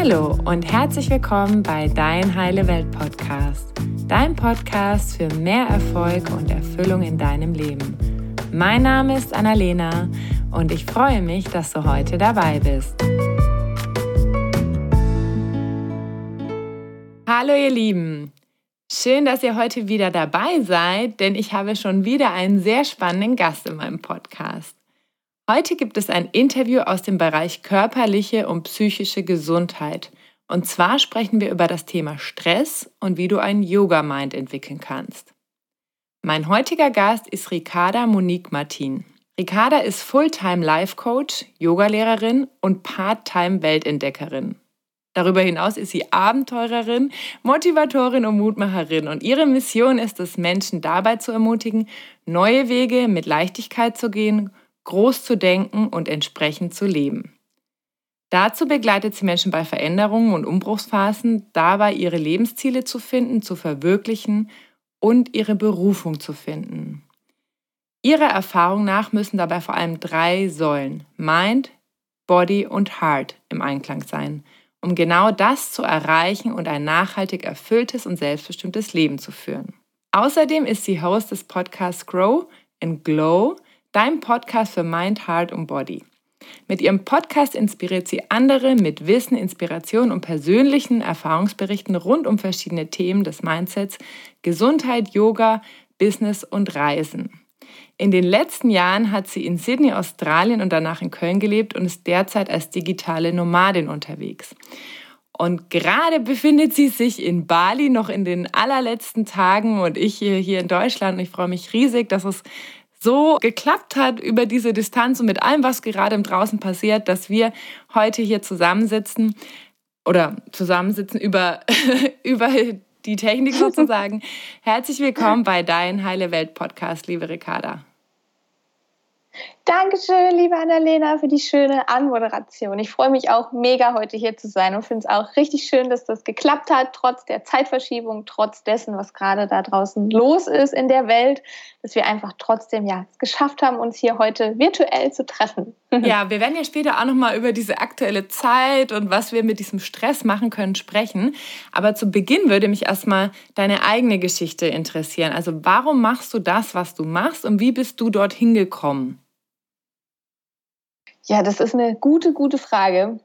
Hallo und herzlich willkommen bei Dein Heile Welt Podcast, dein Podcast für mehr Erfolg und Erfüllung in deinem Leben. Mein Name ist Annalena und ich freue mich, dass du heute dabei bist. Hallo ihr Lieben, schön, dass ihr heute wieder dabei seid, denn ich habe schon wieder einen sehr spannenden Gast in meinem Podcast. Heute gibt es ein Interview aus dem Bereich körperliche und psychische Gesundheit. Und zwar sprechen wir über das Thema Stress und wie du einen Yoga-Mind entwickeln kannst. Mein heutiger Gast ist Ricarda Monique Martin. Ricarda ist Fulltime Life Coach, Yogalehrerin und Part-Time Weltentdeckerin. Darüber hinaus ist sie Abenteurerin, Motivatorin und Mutmacherin und ihre Mission ist es, Menschen dabei zu ermutigen, neue Wege mit Leichtigkeit zu gehen groß zu denken und entsprechend zu leben. Dazu begleitet sie Menschen bei Veränderungen und Umbruchsphasen, dabei ihre Lebensziele zu finden, zu verwirklichen und ihre Berufung zu finden. Ihrer Erfahrung nach müssen dabei vor allem drei Säulen Mind, Body und Heart im Einklang sein, um genau das zu erreichen und ein nachhaltig erfülltes und selbstbestimmtes Leben zu führen. Außerdem ist sie Host des Podcasts Grow and Glow, dein Podcast für Mind, Heart und Body. Mit ihrem Podcast inspiriert sie andere mit Wissen, Inspiration und persönlichen Erfahrungsberichten rund um verschiedene Themen des Mindsets, Gesundheit, Yoga, Business und Reisen. In den letzten Jahren hat sie in Sydney, Australien und danach in Köln gelebt und ist derzeit als digitale Nomadin unterwegs. Und gerade befindet sie sich in Bali noch in den allerletzten Tagen und ich hier, in Deutschland. Ich freue mich riesig, dass es so geklappt hat über diese Distanz und mit allem, was gerade im Draußen passiert, dass wir heute hier zusammensitzen oder zusammensitzen über, über die Technik sozusagen. Herzlich willkommen bei Dein Heile Welt Podcast, liebe Ricarda. Dankeschön, liebe Annalena, für die schöne Anmoderation. Ich freue mich auch mega, heute hier zu sein und finde es auch richtig schön, dass das geklappt hat, trotz der Zeitverschiebung, trotz dessen, was gerade da draußen los ist in der Welt, dass wir einfach trotzdem ja es geschafft haben, uns hier heute virtuell zu treffen. Ja, wir werden ja später auch nochmal über diese aktuelle Zeit und was wir mit diesem Stress machen können sprechen. Aber zu Beginn würde mich erstmal deine eigene Geschichte interessieren. Also warum machst du das, was du machst und wie bist du dorthin gekommen? Ja, das ist eine gute, gute Frage.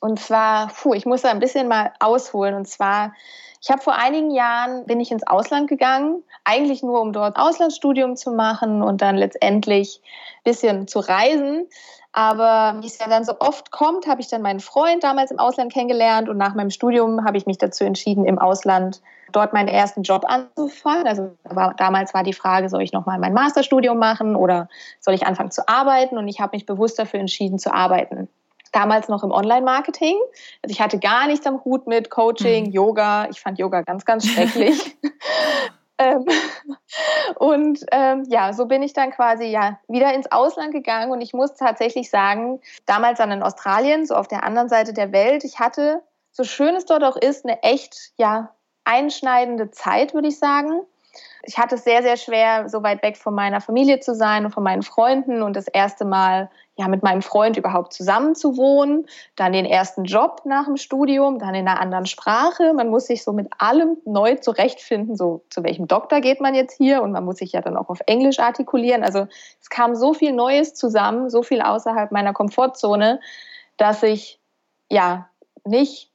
Und zwar, puh, ich muss da ein bisschen mal ausholen. Und zwar, ich habe vor einigen Jahren bin ich ins Ausland gegangen, eigentlich nur um dort Auslandsstudium zu machen und dann letztendlich ein bisschen zu reisen. Aber wie es ja dann so oft kommt, habe ich dann meinen Freund damals im Ausland kennengelernt und nach meinem Studium habe ich mich dazu entschieden, im Ausland dort meinen ersten Job anzufangen. Also war, damals war die Frage, soll ich nochmal mein Masterstudium machen oder soll ich anfangen zu arbeiten? Und ich habe mich bewusst dafür entschieden zu arbeiten. Damals noch im Online-Marketing. Also ich hatte gar nichts am Hut mit Coaching, mhm. Yoga. Ich fand Yoga ganz, ganz schrecklich. Ähm, und ähm, ja, so bin ich dann quasi ja wieder ins Ausland gegangen. Und ich muss tatsächlich sagen, damals dann in Australien, so auf der anderen Seite der Welt, ich hatte, so schön es dort auch ist, eine echt ja einschneidende Zeit, würde ich sagen ich hatte es sehr, sehr schwer, so weit weg von meiner Familie zu sein und von meinen Freunden und das erste Mal ja mit meinem Freund überhaupt zusammen zu wohnen, dann den ersten Job nach dem Studium, dann in einer anderen Sprache. Man muss sich so mit allem neu zurechtfinden, so zu welchem Doktor geht man jetzt hier und man muss sich ja dann auch auf Englisch artikulieren. Also es kam so viel Neues zusammen, so viel außerhalb meiner Komfortzone, dass ich ja nicht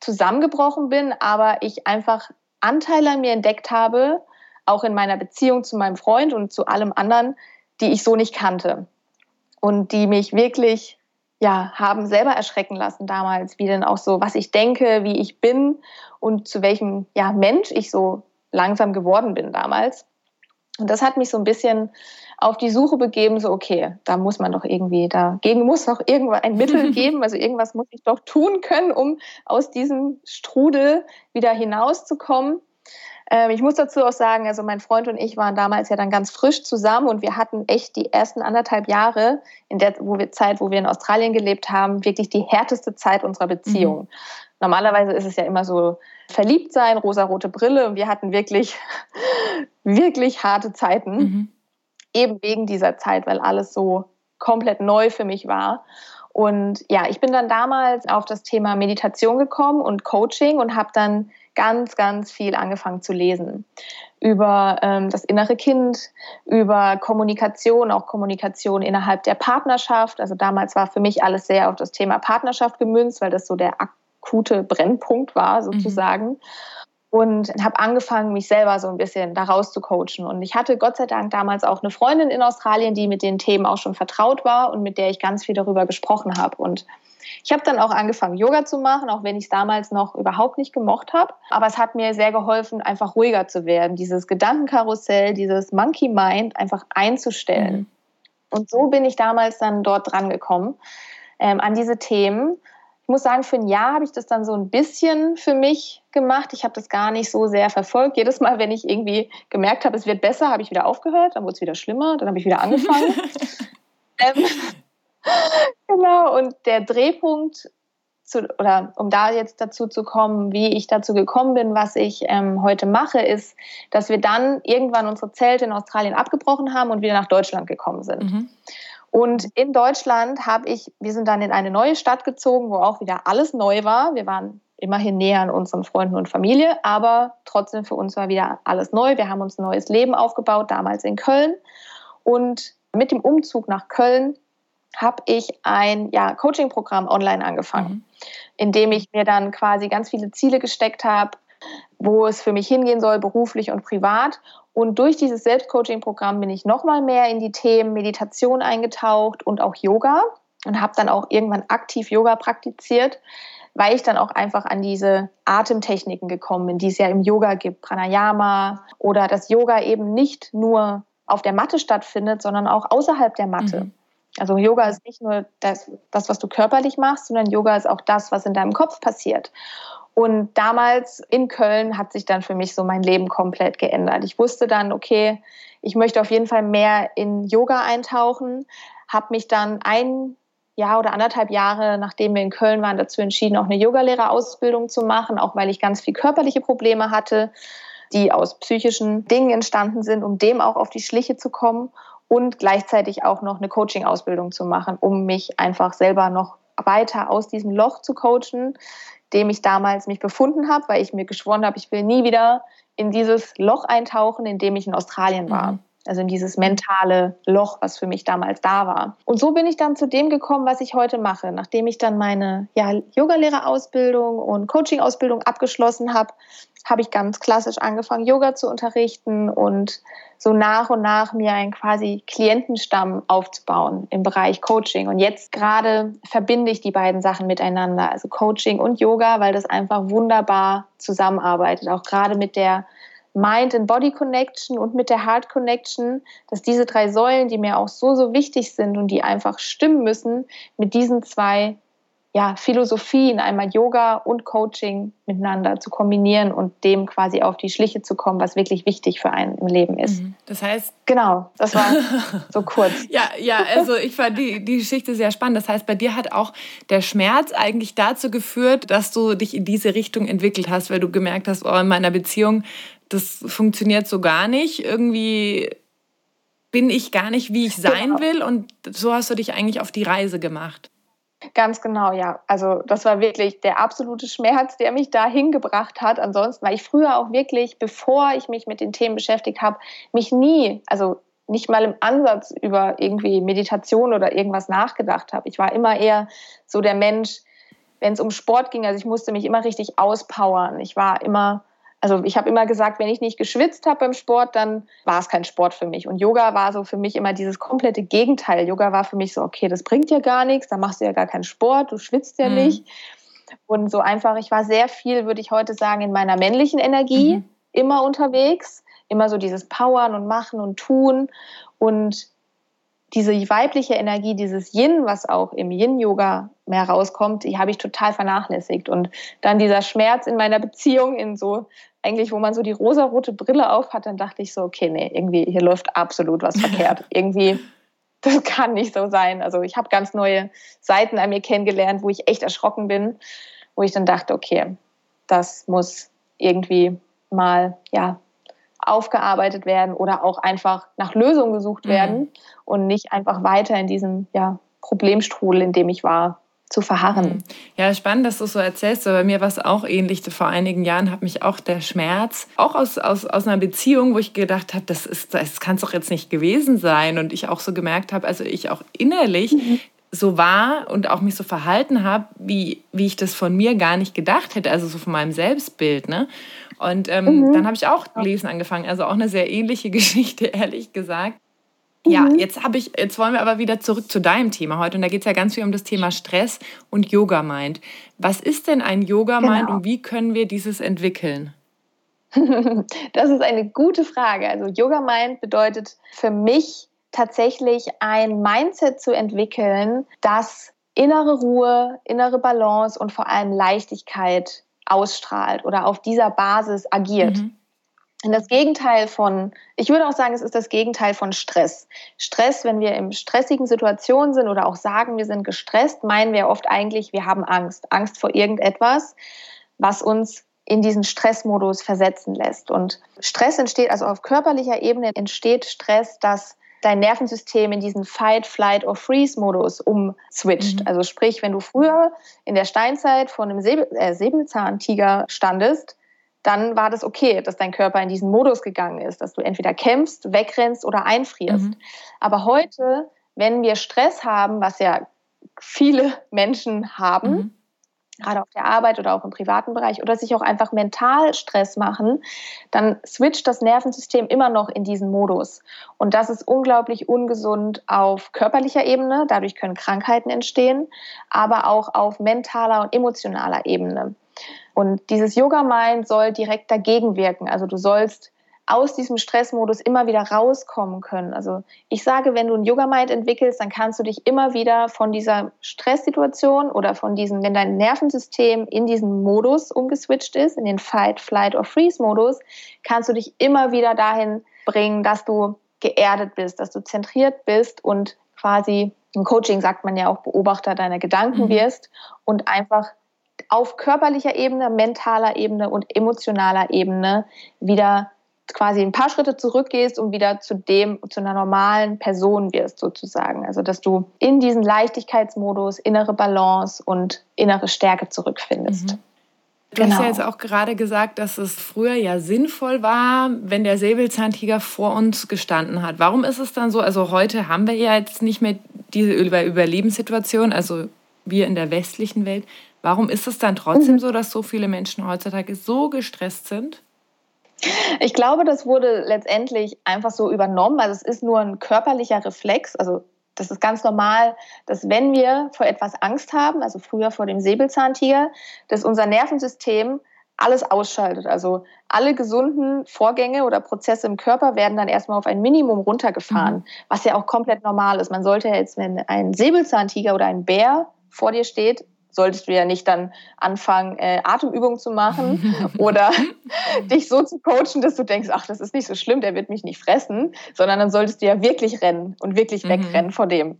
zusammengebrochen bin, aber ich einfach Anteile an mir entdeckt habe, auch in meiner Beziehung zu meinem Freund und zu allem anderen, die ich so nicht kannte und die mich wirklich ja, haben selber erschrecken lassen damals, wie denn auch so, was ich denke, wie ich bin und zu welchem ja, Mensch ich so langsam geworden bin damals. Und das hat mich so ein bisschen auf die Suche begeben, so okay, da muss man doch irgendwie, dagegen muss noch irgendwo ein Mittel geben, also irgendwas muss ich doch tun können, um aus diesem Strudel wieder hinauszukommen. Ähm, ich muss dazu auch sagen, also mein Freund und ich waren damals ja dann ganz frisch zusammen und wir hatten echt die ersten anderthalb Jahre in der wo wir, Zeit, wo wir in Australien gelebt haben, wirklich die härteste Zeit unserer Beziehung. Mhm. Normalerweise ist es ja immer so verliebt sein, rosarote Brille und wir hatten wirklich, wirklich harte Zeiten. Mhm. Eben wegen dieser Zeit, weil alles so komplett neu für mich war. Und ja, ich bin dann damals auf das Thema Meditation gekommen und Coaching und habe dann ganz, ganz viel angefangen zu lesen über ähm, das innere Kind, über Kommunikation, auch Kommunikation innerhalb der Partnerschaft. Also damals war für mich alles sehr auf das Thema Partnerschaft gemünzt, weil das so der akute Brennpunkt war sozusagen. Mhm. Und habe angefangen, mich selber so ein bisschen daraus zu coachen. Und ich hatte Gott sei Dank damals auch eine Freundin in Australien, die mit den Themen auch schon vertraut war und mit der ich ganz viel darüber gesprochen habe. Und ich habe dann auch angefangen, Yoga zu machen, auch wenn ich es damals noch überhaupt nicht gemocht habe. Aber es hat mir sehr geholfen, einfach ruhiger zu werden, dieses Gedankenkarussell, dieses Monkey Mind einfach einzustellen. Mhm. Und so bin ich damals dann dort dran gekommen ähm, an diese Themen. Ich muss sagen, für ein Jahr habe ich das dann so ein bisschen für mich gemacht. Ich habe das gar nicht so sehr verfolgt. Jedes Mal, wenn ich irgendwie gemerkt habe, es wird besser, habe ich wieder aufgehört, dann wurde es wieder schlimmer, dann habe ich wieder angefangen. ähm, genau, und der Drehpunkt, zu, oder um da jetzt dazu zu kommen, wie ich dazu gekommen bin, was ich ähm, heute mache, ist, dass wir dann irgendwann unsere Zelte in Australien abgebrochen haben und wieder nach Deutschland gekommen sind. Mhm. Und in Deutschland habe ich, wir sind dann in eine neue Stadt gezogen, wo auch wieder alles neu war. Wir waren immerhin näher an unseren Freunden und Familie, aber trotzdem für uns war wieder alles neu. Wir haben uns ein neues Leben aufgebaut, damals in Köln. Und mit dem Umzug nach Köln habe ich ein ja, Coaching-Programm online angefangen, mhm. in dem ich mir dann quasi ganz viele Ziele gesteckt habe, wo es für mich hingehen soll, beruflich und privat. Und durch dieses Selbstcoaching-Programm bin ich nochmal mehr in die Themen Meditation eingetaucht und auch Yoga und habe dann auch irgendwann aktiv Yoga praktiziert, weil ich dann auch einfach an diese Atemtechniken gekommen bin, die es ja im Yoga gibt, Pranayama oder dass Yoga eben nicht nur auf der Matte stattfindet, sondern auch außerhalb der Matte. Mhm. Also Yoga ist nicht nur das, das, was du körperlich machst, sondern Yoga ist auch das, was in deinem Kopf passiert. Und damals in Köln hat sich dann für mich so mein Leben komplett geändert. Ich wusste dann, okay, ich möchte auf jeden Fall mehr in Yoga eintauchen, habe mich dann ein Jahr oder anderthalb Jahre, nachdem wir in Köln waren, dazu entschieden, auch eine Yogalehrerausbildung zu machen, auch weil ich ganz viel körperliche Probleme hatte, die aus psychischen Dingen entstanden sind, um dem auch auf die Schliche zu kommen und gleichzeitig auch noch eine Coaching-Ausbildung zu machen, um mich einfach selber noch weiter aus diesem Loch zu coachen, dem ich damals mich befunden habe, weil ich mir geschworen habe, ich will nie wieder in dieses Loch eintauchen, in dem ich in Australien war. Mhm. Also in dieses mentale Loch, was für mich damals da war. Und so bin ich dann zu dem gekommen, was ich heute mache. Nachdem ich dann meine ja, Yogalehrerausbildung und Coaching-Ausbildung abgeschlossen habe, habe ich ganz klassisch angefangen, Yoga zu unterrichten und so nach und nach mir einen quasi Klientenstamm aufzubauen im Bereich Coaching. Und jetzt gerade verbinde ich die beiden Sachen miteinander, also Coaching und Yoga, weil das einfach wunderbar zusammenarbeitet, auch gerade mit der Mind and Body Connection und mit der Heart Connection, dass diese drei Säulen, die mir auch so, so wichtig sind und die einfach stimmen müssen, mit diesen zwei ja, Philosophien, einmal Yoga und Coaching miteinander zu kombinieren und dem quasi auf die Schliche zu kommen, was wirklich wichtig für einen im Leben ist. Mhm. Das heißt. Genau, das war so kurz. ja, ja, also ich fand die, die Geschichte sehr spannend. Das heißt, bei dir hat auch der Schmerz eigentlich dazu geführt, dass du dich in diese Richtung entwickelt hast, weil du gemerkt hast, oh, in meiner Beziehung, das funktioniert so gar nicht. Irgendwie bin ich gar nicht, wie ich sein genau. will. Und so hast du dich eigentlich auf die Reise gemacht. Ganz genau, ja. Also das war wirklich der absolute Schmerz, der mich da hingebracht hat. Ansonsten war ich früher auch wirklich, bevor ich mich mit den Themen beschäftigt habe, mich nie, also nicht mal im Ansatz über irgendwie Meditation oder irgendwas nachgedacht habe. Ich war immer eher so der Mensch, wenn es um Sport ging, also ich musste mich immer richtig auspowern. Ich war immer also ich habe immer gesagt, wenn ich nicht geschwitzt habe beim Sport, dann war es kein Sport für mich. Und Yoga war so für mich immer dieses komplette Gegenteil. Yoga war für mich so, okay, das bringt dir gar nichts, da machst du ja gar keinen Sport, du schwitzt ja mhm. nicht. Und so einfach, ich war sehr viel, würde ich heute sagen, in meiner männlichen Energie mhm. immer unterwegs. Immer so dieses Powern und Machen und Tun. Und diese weibliche Energie, dieses Yin, was auch im Yin-Yoga mehr rauskommt, die habe ich total vernachlässigt. Und dann dieser Schmerz in meiner Beziehung, in so eigentlich, wo man so die rosarote Brille auf hat, dann dachte ich so, okay, nee, irgendwie hier läuft absolut was verkehrt. irgendwie, das kann nicht so sein. Also ich habe ganz neue Seiten an mir kennengelernt, wo ich echt erschrocken bin, wo ich dann dachte, okay, das muss irgendwie mal, ja, aufgearbeitet werden oder auch einfach nach Lösungen gesucht mhm. werden und nicht einfach weiter in diesem ja, Problemstrudel, in dem ich war, zu verharren. Mhm. Ja, spannend, dass du so erzählst. Aber bei mir war es auch ähnlich. Vor einigen Jahren hat mich auch der Schmerz, auch aus, aus, aus einer Beziehung, wo ich gedacht habe, das, das kann es doch jetzt nicht gewesen sein. Und ich auch so gemerkt habe, also ich auch innerlich mhm. so war und auch mich so verhalten habe, wie, wie ich das von mir gar nicht gedacht hätte, also so von meinem Selbstbild. Ne? Und ähm, mhm. dann habe ich auch lesen angefangen. Also auch eine sehr ähnliche Geschichte, ehrlich gesagt. Ja, mhm. jetzt habe ich, jetzt wollen wir aber wieder zurück zu deinem Thema heute. Und da geht es ja ganz viel um das Thema Stress und Yoga Mind. Was ist denn ein Yoga Mind genau. und wie können wir dieses entwickeln? das ist eine gute Frage. Also Yoga Mind bedeutet für mich tatsächlich ein Mindset zu entwickeln, das innere Ruhe, innere Balance und vor allem Leichtigkeit ausstrahlt oder auf dieser Basis agiert. Mhm. Und das Gegenteil von, ich würde auch sagen, es ist das Gegenteil von Stress. Stress, wenn wir in stressigen Situationen sind oder auch sagen, wir sind gestresst, meinen wir oft eigentlich, wir haben Angst. Angst vor irgendetwas, was uns in diesen Stressmodus versetzen lässt. Und Stress entsteht, also auf körperlicher Ebene entsteht Stress, dass dein Nervensystem in diesen Fight, Flight or Freeze-Modus umswitcht. Mhm. Also sprich, wenn du früher in der Steinzeit vor einem Säbel, äh, Säbelzahntiger standest, dann war das okay, dass dein Körper in diesen Modus gegangen ist, dass du entweder kämpfst, wegrennst oder einfrierst. Mhm. Aber heute, wenn wir Stress haben, was ja viele Menschen haben, mhm. Gerade auf der Arbeit oder auch im privaten Bereich, oder sich auch einfach mental Stress machen, dann switcht das Nervensystem immer noch in diesen Modus. Und das ist unglaublich ungesund auf körperlicher Ebene, dadurch können Krankheiten entstehen, aber auch auf mentaler und emotionaler Ebene. Und dieses Yoga-Mind soll direkt dagegen wirken. Also du sollst aus diesem Stressmodus immer wieder rauskommen können. Also ich sage, wenn du ein Yoga-Mind entwickelst, dann kannst du dich immer wieder von dieser Stresssituation oder von diesem, wenn dein Nervensystem in diesen Modus umgeswitcht ist, in den Fight, Flight or Freeze-Modus, kannst du dich immer wieder dahin bringen, dass du geerdet bist, dass du zentriert bist und quasi im Coaching sagt man ja auch Beobachter deiner Gedanken mhm. wirst und einfach auf körperlicher Ebene, mentaler Ebene und emotionaler Ebene wieder quasi ein paar Schritte zurückgehst und wieder zu dem, zu einer normalen Person wirst sozusagen. Also dass du in diesen Leichtigkeitsmodus innere Balance und innere Stärke zurückfindest. Mhm. Du genau. hast ja genau. jetzt auch gerade gesagt, dass es früher ja sinnvoll war, wenn der Säbelzahntiger vor uns gestanden hat. Warum ist es dann so? Also heute haben wir ja jetzt nicht mehr diese Überlebenssituation, also wir in der westlichen Welt. Warum ist es dann trotzdem mhm. so, dass so viele Menschen heutzutage so gestresst sind? Ich glaube, das wurde letztendlich einfach so übernommen. Also es ist nur ein körperlicher Reflex. Also das ist ganz normal, dass wenn wir vor etwas Angst haben, also früher vor dem Säbelzahntiger, dass unser Nervensystem alles ausschaltet. Also alle gesunden Vorgänge oder Prozesse im Körper werden dann erstmal auf ein Minimum runtergefahren, mhm. was ja auch komplett normal ist. Man sollte jetzt, wenn ein Säbelzahntiger oder ein Bär vor dir steht, solltest du ja nicht dann anfangen, äh, Atemübungen zu machen oder dich so zu coachen, dass du denkst, ach, das ist nicht so schlimm, der wird mich nicht fressen, sondern dann solltest du ja wirklich rennen und wirklich mhm. wegrennen vor dem.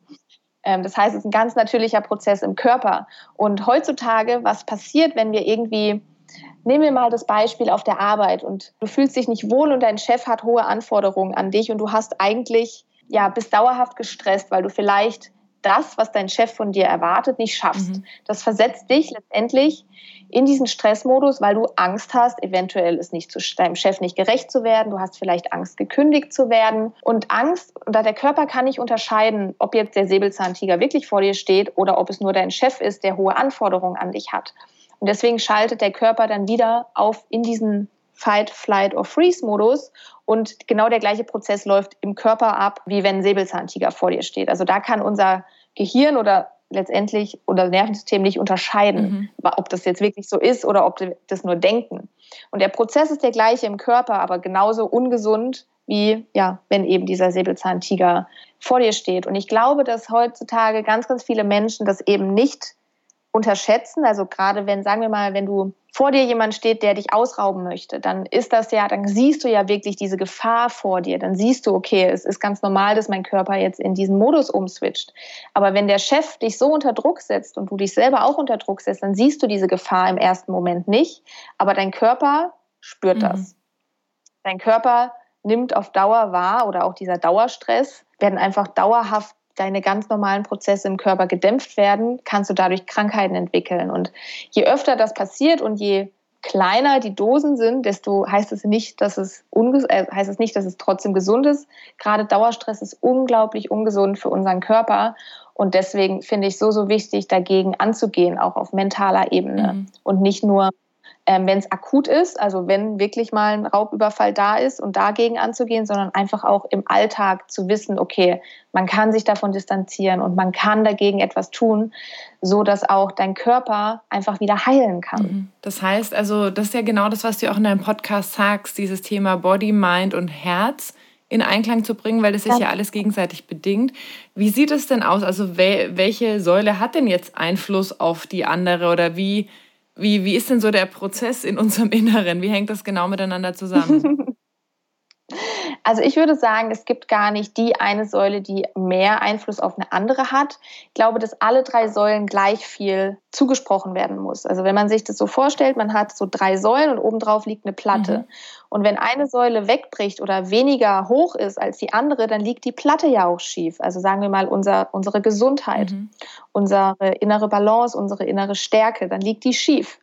Ähm, das heißt, es ist ein ganz natürlicher Prozess im Körper. Und heutzutage, was passiert, wenn wir irgendwie Nehmen wir mal das Beispiel auf der Arbeit und du fühlst dich nicht wohl und dein Chef hat hohe Anforderungen an dich und du hast eigentlich, ja, bist dauerhaft gestresst, weil du vielleicht das, was dein Chef von dir erwartet, nicht schaffst. Mhm. Das versetzt dich letztendlich in diesen Stressmodus, weil du Angst hast, eventuell es nicht zu deinem Chef nicht gerecht zu werden. Du hast vielleicht Angst, gekündigt zu werden. Und Angst, da der Körper kann nicht unterscheiden, ob jetzt der Säbelzahntiger wirklich vor dir steht oder ob es nur dein Chef ist, der hohe Anforderungen an dich hat. Und deswegen schaltet der Körper dann wieder auf in diesen Fight, Flight or Freeze-Modus. Und genau der gleiche Prozess läuft im Körper ab, wie wenn ein Säbelzahntiger vor dir steht. Also da kann unser Gehirn oder letztendlich unser Nervensystem nicht unterscheiden, mhm. ob das jetzt wirklich so ist oder ob wir das nur denken. Und der Prozess ist der gleiche im Körper, aber genauso ungesund wie ja, wenn eben dieser Säbelzahntiger vor dir steht. Und ich glaube, dass heutzutage ganz, ganz viele Menschen das eben nicht unterschätzen. Also gerade wenn, sagen wir mal, wenn du vor dir jemand steht, der dich ausrauben möchte, dann ist das ja, dann siehst du ja wirklich diese Gefahr vor dir. Dann siehst du, okay, es ist ganz normal, dass mein Körper jetzt in diesen Modus umswitcht. Aber wenn der Chef dich so unter Druck setzt und du dich selber auch unter Druck setzt, dann siehst du diese Gefahr im ersten Moment nicht. Aber dein Körper spürt mhm. das. Dein Körper nimmt auf Dauer wahr oder auch dieser Dauerstress werden einfach dauerhaft deine ganz normalen Prozesse im Körper gedämpft werden, kannst du dadurch Krankheiten entwickeln. Und je öfter das passiert und je kleiner die Dosen sind, desto heißt es nicht, dass es äh, heißt es nicht, dass es trotzdem gesund ist. Gerade Dauerstress ist unglaublich ungesund für unseren Körper und deswegen finde ich so so wichtig, dagegen anzugehen, auch auf mentaler Ebene mhm. und nicht nur ähm, wenn es akut ist, also wenn wirklich mal ein Raubüberfall da ist und dagegen anzugehen, sondern einfach auch im Alltag zu wissen, okay, man kann sich davon distanzieren und man kann dagegen etwas tun, so dass auch dein Körper einfach wieder heilen kann. Mhm. Das heißt, also das ist ja genau das, was du auch in deinem Podcast sagst, dieses Thema Body, Mind und Herz in Einklang zu bringen, weil das sich ja. ja alles gegenseitig bedingt. Wie sieht es denn aus? Also welche Säule hat denn jetzt Einfluss auf die andere oder wie wie, wie ist denn so der Prozess in unserem Inneren? Wie hängt das genau miteinander zusammen? Also ich würde sagen, es gibt gar nicht die eine Säule, die mehr Einfluss auf eine andere hat. Ich glaube, dass alle drei Säulen gleich viel zugesprochen werden muss. Also wenn man sich das so vorstellt, man hat so drei Säulen und obendrauf liegt eine Platte. Mhm. Und wenn eine Säule wegbricht oder weniger hoch ist als die andere, dann liegt die Platte ja auch schief. Also sagen wir mal unser, unsere Gesundheit, mhm. unsere innere Balance, unsere innere Stärke, dann liegt die schief.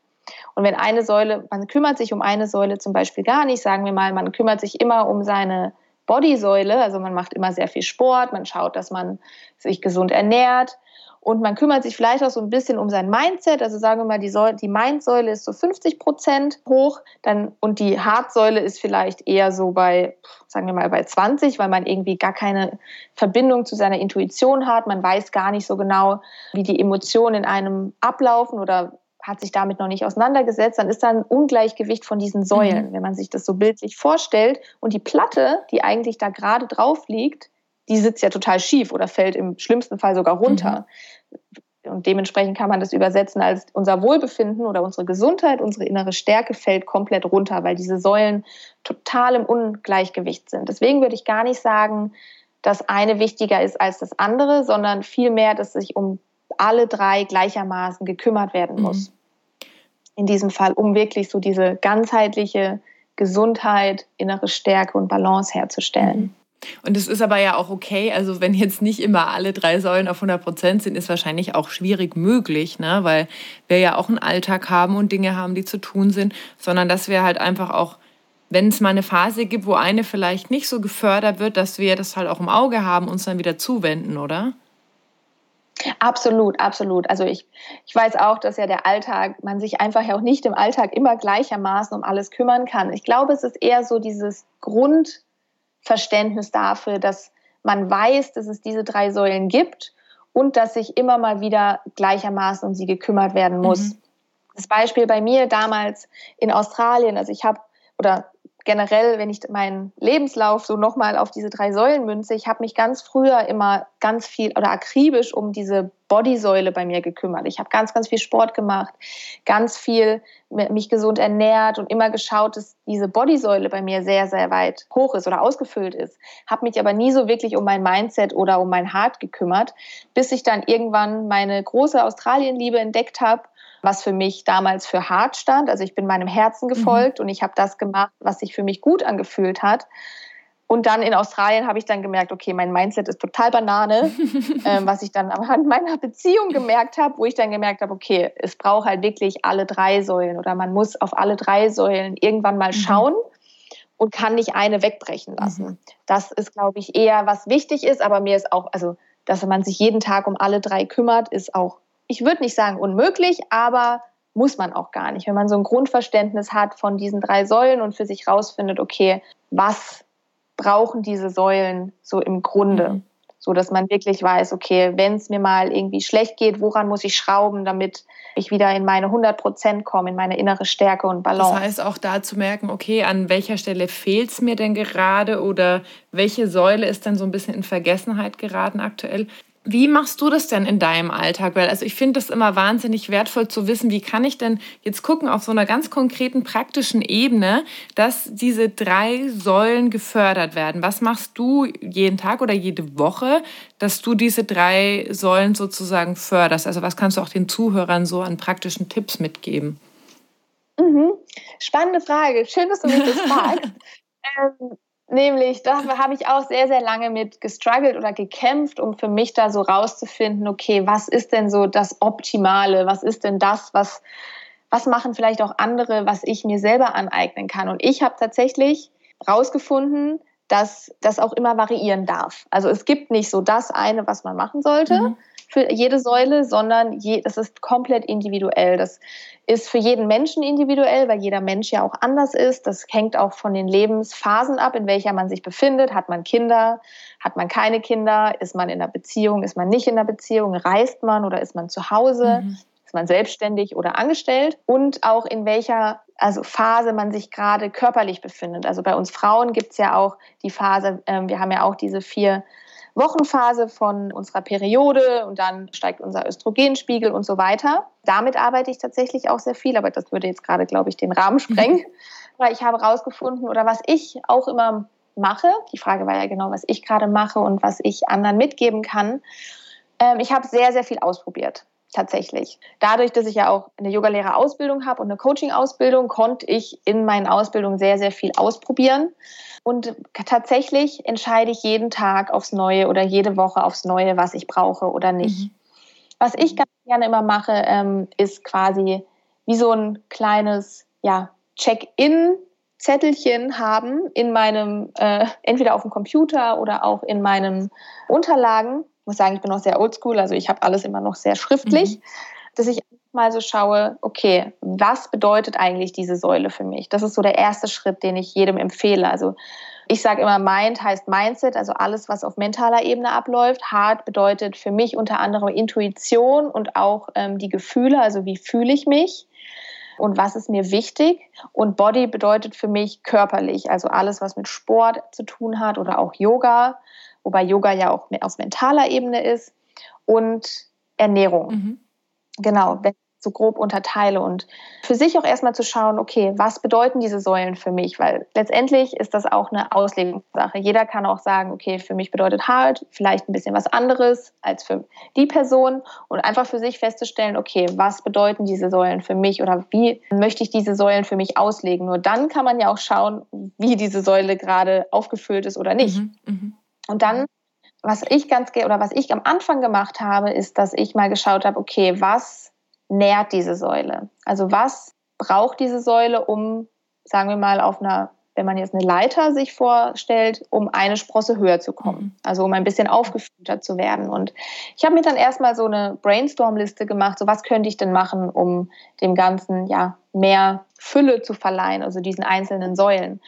Und wenn eine Säule, man kümmert sich um eine Säule zum Beispiel gar nicht, sagen wir mal, man kümmert sich immer um seine Bodysäule, also man macht immer sehr viel Sport, man schaut, dass man sich gesund ernährt und man kümmert sich vielleicht auch so ein bisschen um sein Mindset. Also sagen wir mal, die, Säule, die Mindsäule ist so 50 Prozent hoch dann, und die Hartsäule ist vielleicht eher so bei, sagen wir mal, bei 20, weil man irgendwie gar keine Verbindung zu seiner Intuition hat. Man weiß gar nicht so genau, wie die Emotionen in einem ablaufen oder hat sich damit noch nicht auseinandergesetzt, dann ist da ein Ungleichgewicht von diesen Säulen, mhm. wenn man sich das so bildlich vorstellt. Und die Platte, die eigentlich da gerade drauf liegt, die sitzt ja total schief oder fällt im schlimmsten Fall sogar runter. Mhm. Und dementsprechend kann man das übersetzen als unser Wohlbefinden oder unsere Gesundheit, unsere innere Stärke fällt komplett runter, weil diese Säulen total im Ungleichgewicht sind. Deswegen würde ich gar nicht sagen, dass eine wichtiger ist als das andere, sondern vielmehr, dass sich um alle drei gleichermaßen gekümmert werden muss. Mhm in diesem Fall, um wirklich so diese ganzheitliche Gesundheit, innere Stärke und Balance herzustellen. Mhm. Und es ist aber ja auch okay, also wenn jetzt nicht immer alle drei Säulen auf 100 Prozent sind, ist wahrscheinlich auch schwierig möglich, ne? weil wir ja auch einen Alltag haben und Dinge haben, die zu tun sind, sondern dass wir halt einfach auch, wenn es mal eine Phase gibt, wo eine vielleicht nicht so gefördert wird, dass wir das halt auch im Auge haben, uns dann wieder zuwenden, oder? Absolut, absolut. Also ich, ich weiß auch, dass ja der Alltag, man sich einfach ja auch nicht im Alltag immer gleichermaßen um alles kümmern kann. Ich glaube, es ist eher so dieses Grundverständnis dafür, dass man weiß, dass es diese drei Säulen gibt und dass sich immer mal wieder gleichermaßen um sie gekümmert werden muss. Mhm. Das Beispiel bei mir damals in Australien, also ich habe, oder generell, wenn ich meinen Lebenslauf so nochmal auf diese drei Säulen münze, ich habe mich ganz früher immer ganz viel oder akribisch um diese Bodysäule bei mir gekümmert. Ich habe ganz, ganz viel Sport gemacht, ganz viel mich gesund ernährt und immer geschaut, dass diese Bodysäule bei mir sehr, sehr weit hoch ist oder ausgefüllt ist. Habe mich aber nie so wirklich um mein Mindset oder um mein Heart gekümmert, bis ich dann irgendwann meine große Australienliebe entdeckt habe was für mich damals für hart stand. Also ich bin meinem Herzen gefolgt mhm. und ich habe das gemacht, was sich für mich gut angefühlt hat. Und dann in Australien habe ich dann gemerkt, okay, mein Mindset ist total Banane, ähm, was ich dann anhand meiner Beziehung gemerkt habe, wo ich dann gemerkt habe, okay, es braucht halt wirklich alle drei Säulen oder man muss auf alle drei Säulen irgendwann mal mhm. schauen mhm. und kann nicht eine wegbrechen lassen. Mhm. Das ist, glaube ich, eher was wichtig ist, aber mir ist auch, also, dass man sich jeden Tag um alle drei kümmert, ist auch ich würde nicht sagen unmöglich, aber muss man auch gar nicht. Wenn man so ein Grundverständnis hat von diesen drei Säulen und für sich rausfindet, okay, was brauchen diese Säulen so im Grunde? Mhm. So dass man wirklich weiß, okay, wenn es mir mal irgendwie schlecht geht, woran muss ich schrauben, damit ich wieder in meine 100 Prozent komme, in meine innere Stärke und Balance. Das heißt auch da zu merken, okay, an welcher Stelle fehlt es mir denn gerade oder welche Säule ist dann so ein bisschen in Vergessenheit geraten aktuell. Wie machst du das denn in deinem Alltag? Weil also ich finde das immer wahnsinnig wertvoll zu wissen, wie kann ich denn jetzt gucken auf so einer ganz konkreten praktischen Ebene, dass diese drei Säulen gefördert werden. Was machst du jeden Tag oder jede Woche, dass du diese drei Säulen sozusagen förderst? Also was kannst du auch den Zuhörern so an praktischen Tipps mitgeben? Mhm. Spannende Frage. Schön, dass du mich das fragst. ähm, Nämlich, da habe ich auch sehr, sehr lange mit gestruggelt oder gekämpft, um für mich da so rauszufinden, okay, was ist denn so das Optimale? Was ist denn das, was, was machen vielleicht auch andere, was ich mir selber aneignen kann? Und ich habe tatsächlich rausgefunden, dass das auch immer variieren darf. Also es gibt nicht so das eine, was man machen sollte mhm. Für jede Säule, sondern je, das ist komplett individuell. Das ist für jeden Menschen individuell, weil jeder Mensch ja auch anders ist. Das hängt auch von den Lebensphasen ab, in welcher man sich befindet. Hat man Kinder? Hat man keine Kinder? Ist man in einer Beziehung? Ist man nicht in einer Beziehung? Reist man oder ist man zu Hause? Mhm. Ist man selbstständig oder angestellt? Und auch in welcher also Phase man sich gerade körperlich befindet. Also bei uns Frauen gibt es ja auch die Phase, äh, wir haben ja auch diese vier Wochenphase von unserer Periode und dann steigt unser Östrogenspiegel und so weiter. Damit arbeite ich tatsächlich auch sehr viel, aber das würde jetzt gerade, glaube ich, den Rahmen sprengen. Weil ich habe herausgefunden, oder was ich auch immer mache, die Frage war ja genau, was ich gerade mache und was ich anderen mitgeben kann. Ähm, ich habe sehr, sehr viel ausprobiert tatsächlich. Dadurch, dass ich ja auch eine Yogalehrerausbildung habe und eine Coaching-Ausbildung, konnte ich in meinen Ausbildungen sehr, sehr viel ausprobieren. Und tatsächlich entscheide ich jeden Tag aufs Neue oder jede Woche aufs Neue, was ich brauche oder nicht. Mhm. Was ich ganz gerne immer mache, ähm, ist quasi wie so ein kleines ja, Check-in Zettelchen haben in meinem, äh, entweder auf dem Computer oder auch in meinen Unterlagen, muss sagen, ich bin noch sehr oldschool, also ich habe alles immer noch sehr schriftlich, mhm. dass ich mal so schaue, okay, was bedeutet eigentlich diese Säule für mich? Das ist so der erste Schritt, den ich jedem empfehle. Also ich sage immer, Mind heißt Mindset, also alles, was auf mentaler Ebene abläuft. Hard bedeutet für mich unter anderem Intuition und auch ähm, die Gefühle, also wie fühle ich mich und was ist mir wichtig. Und Body bedeutet für mich körperlich, also alles, was mit Sport zu tun hat oder auch Yoga wobei Yoga ja auch auf mentaler Ebene ist, und Ernährung. Mhm. Genau, wenn ich so grob unterteile und für sich auch erstmal zu schauen, okay, was bedeuten diese Säulen für mich? Weil letztendlich ist das auch eine Auslegungssache. Jeder kann auch sagen, okay, für mich bedeutet Hart vielleicht ein bisschen was anderes als für die Person und einfach für sich festzustellen, okay, was bedeuten diese Säulen für mich oder wie möchte ich diese Säulen für mich auslegen? Nur dann kann man ja auch schauen, wie diese Säule gerade aufgefüllt ist oder nicht. Mhm, mh. Und dann, was ich ganz oder was ich am Anfang gemacht habe, ist, dass ich mal geschaut habe, okay, was nährt diese Säule? Also was braucht diese Säule, um, sagen wir mal, auf einer wenn man jetzt eine Leiter sich vorstellt, um eine Sprosse höher zu kommen. Mhm. Also um ein bisschen aufgeführter zu werden. Und ich habe mir dann erstmal so eine Brainstorm-Liste gemacht, so was könnte ich denn machen, um dem Ganzen ja mehr Fülle zu verleihen, also diesen einzelnen Säulen.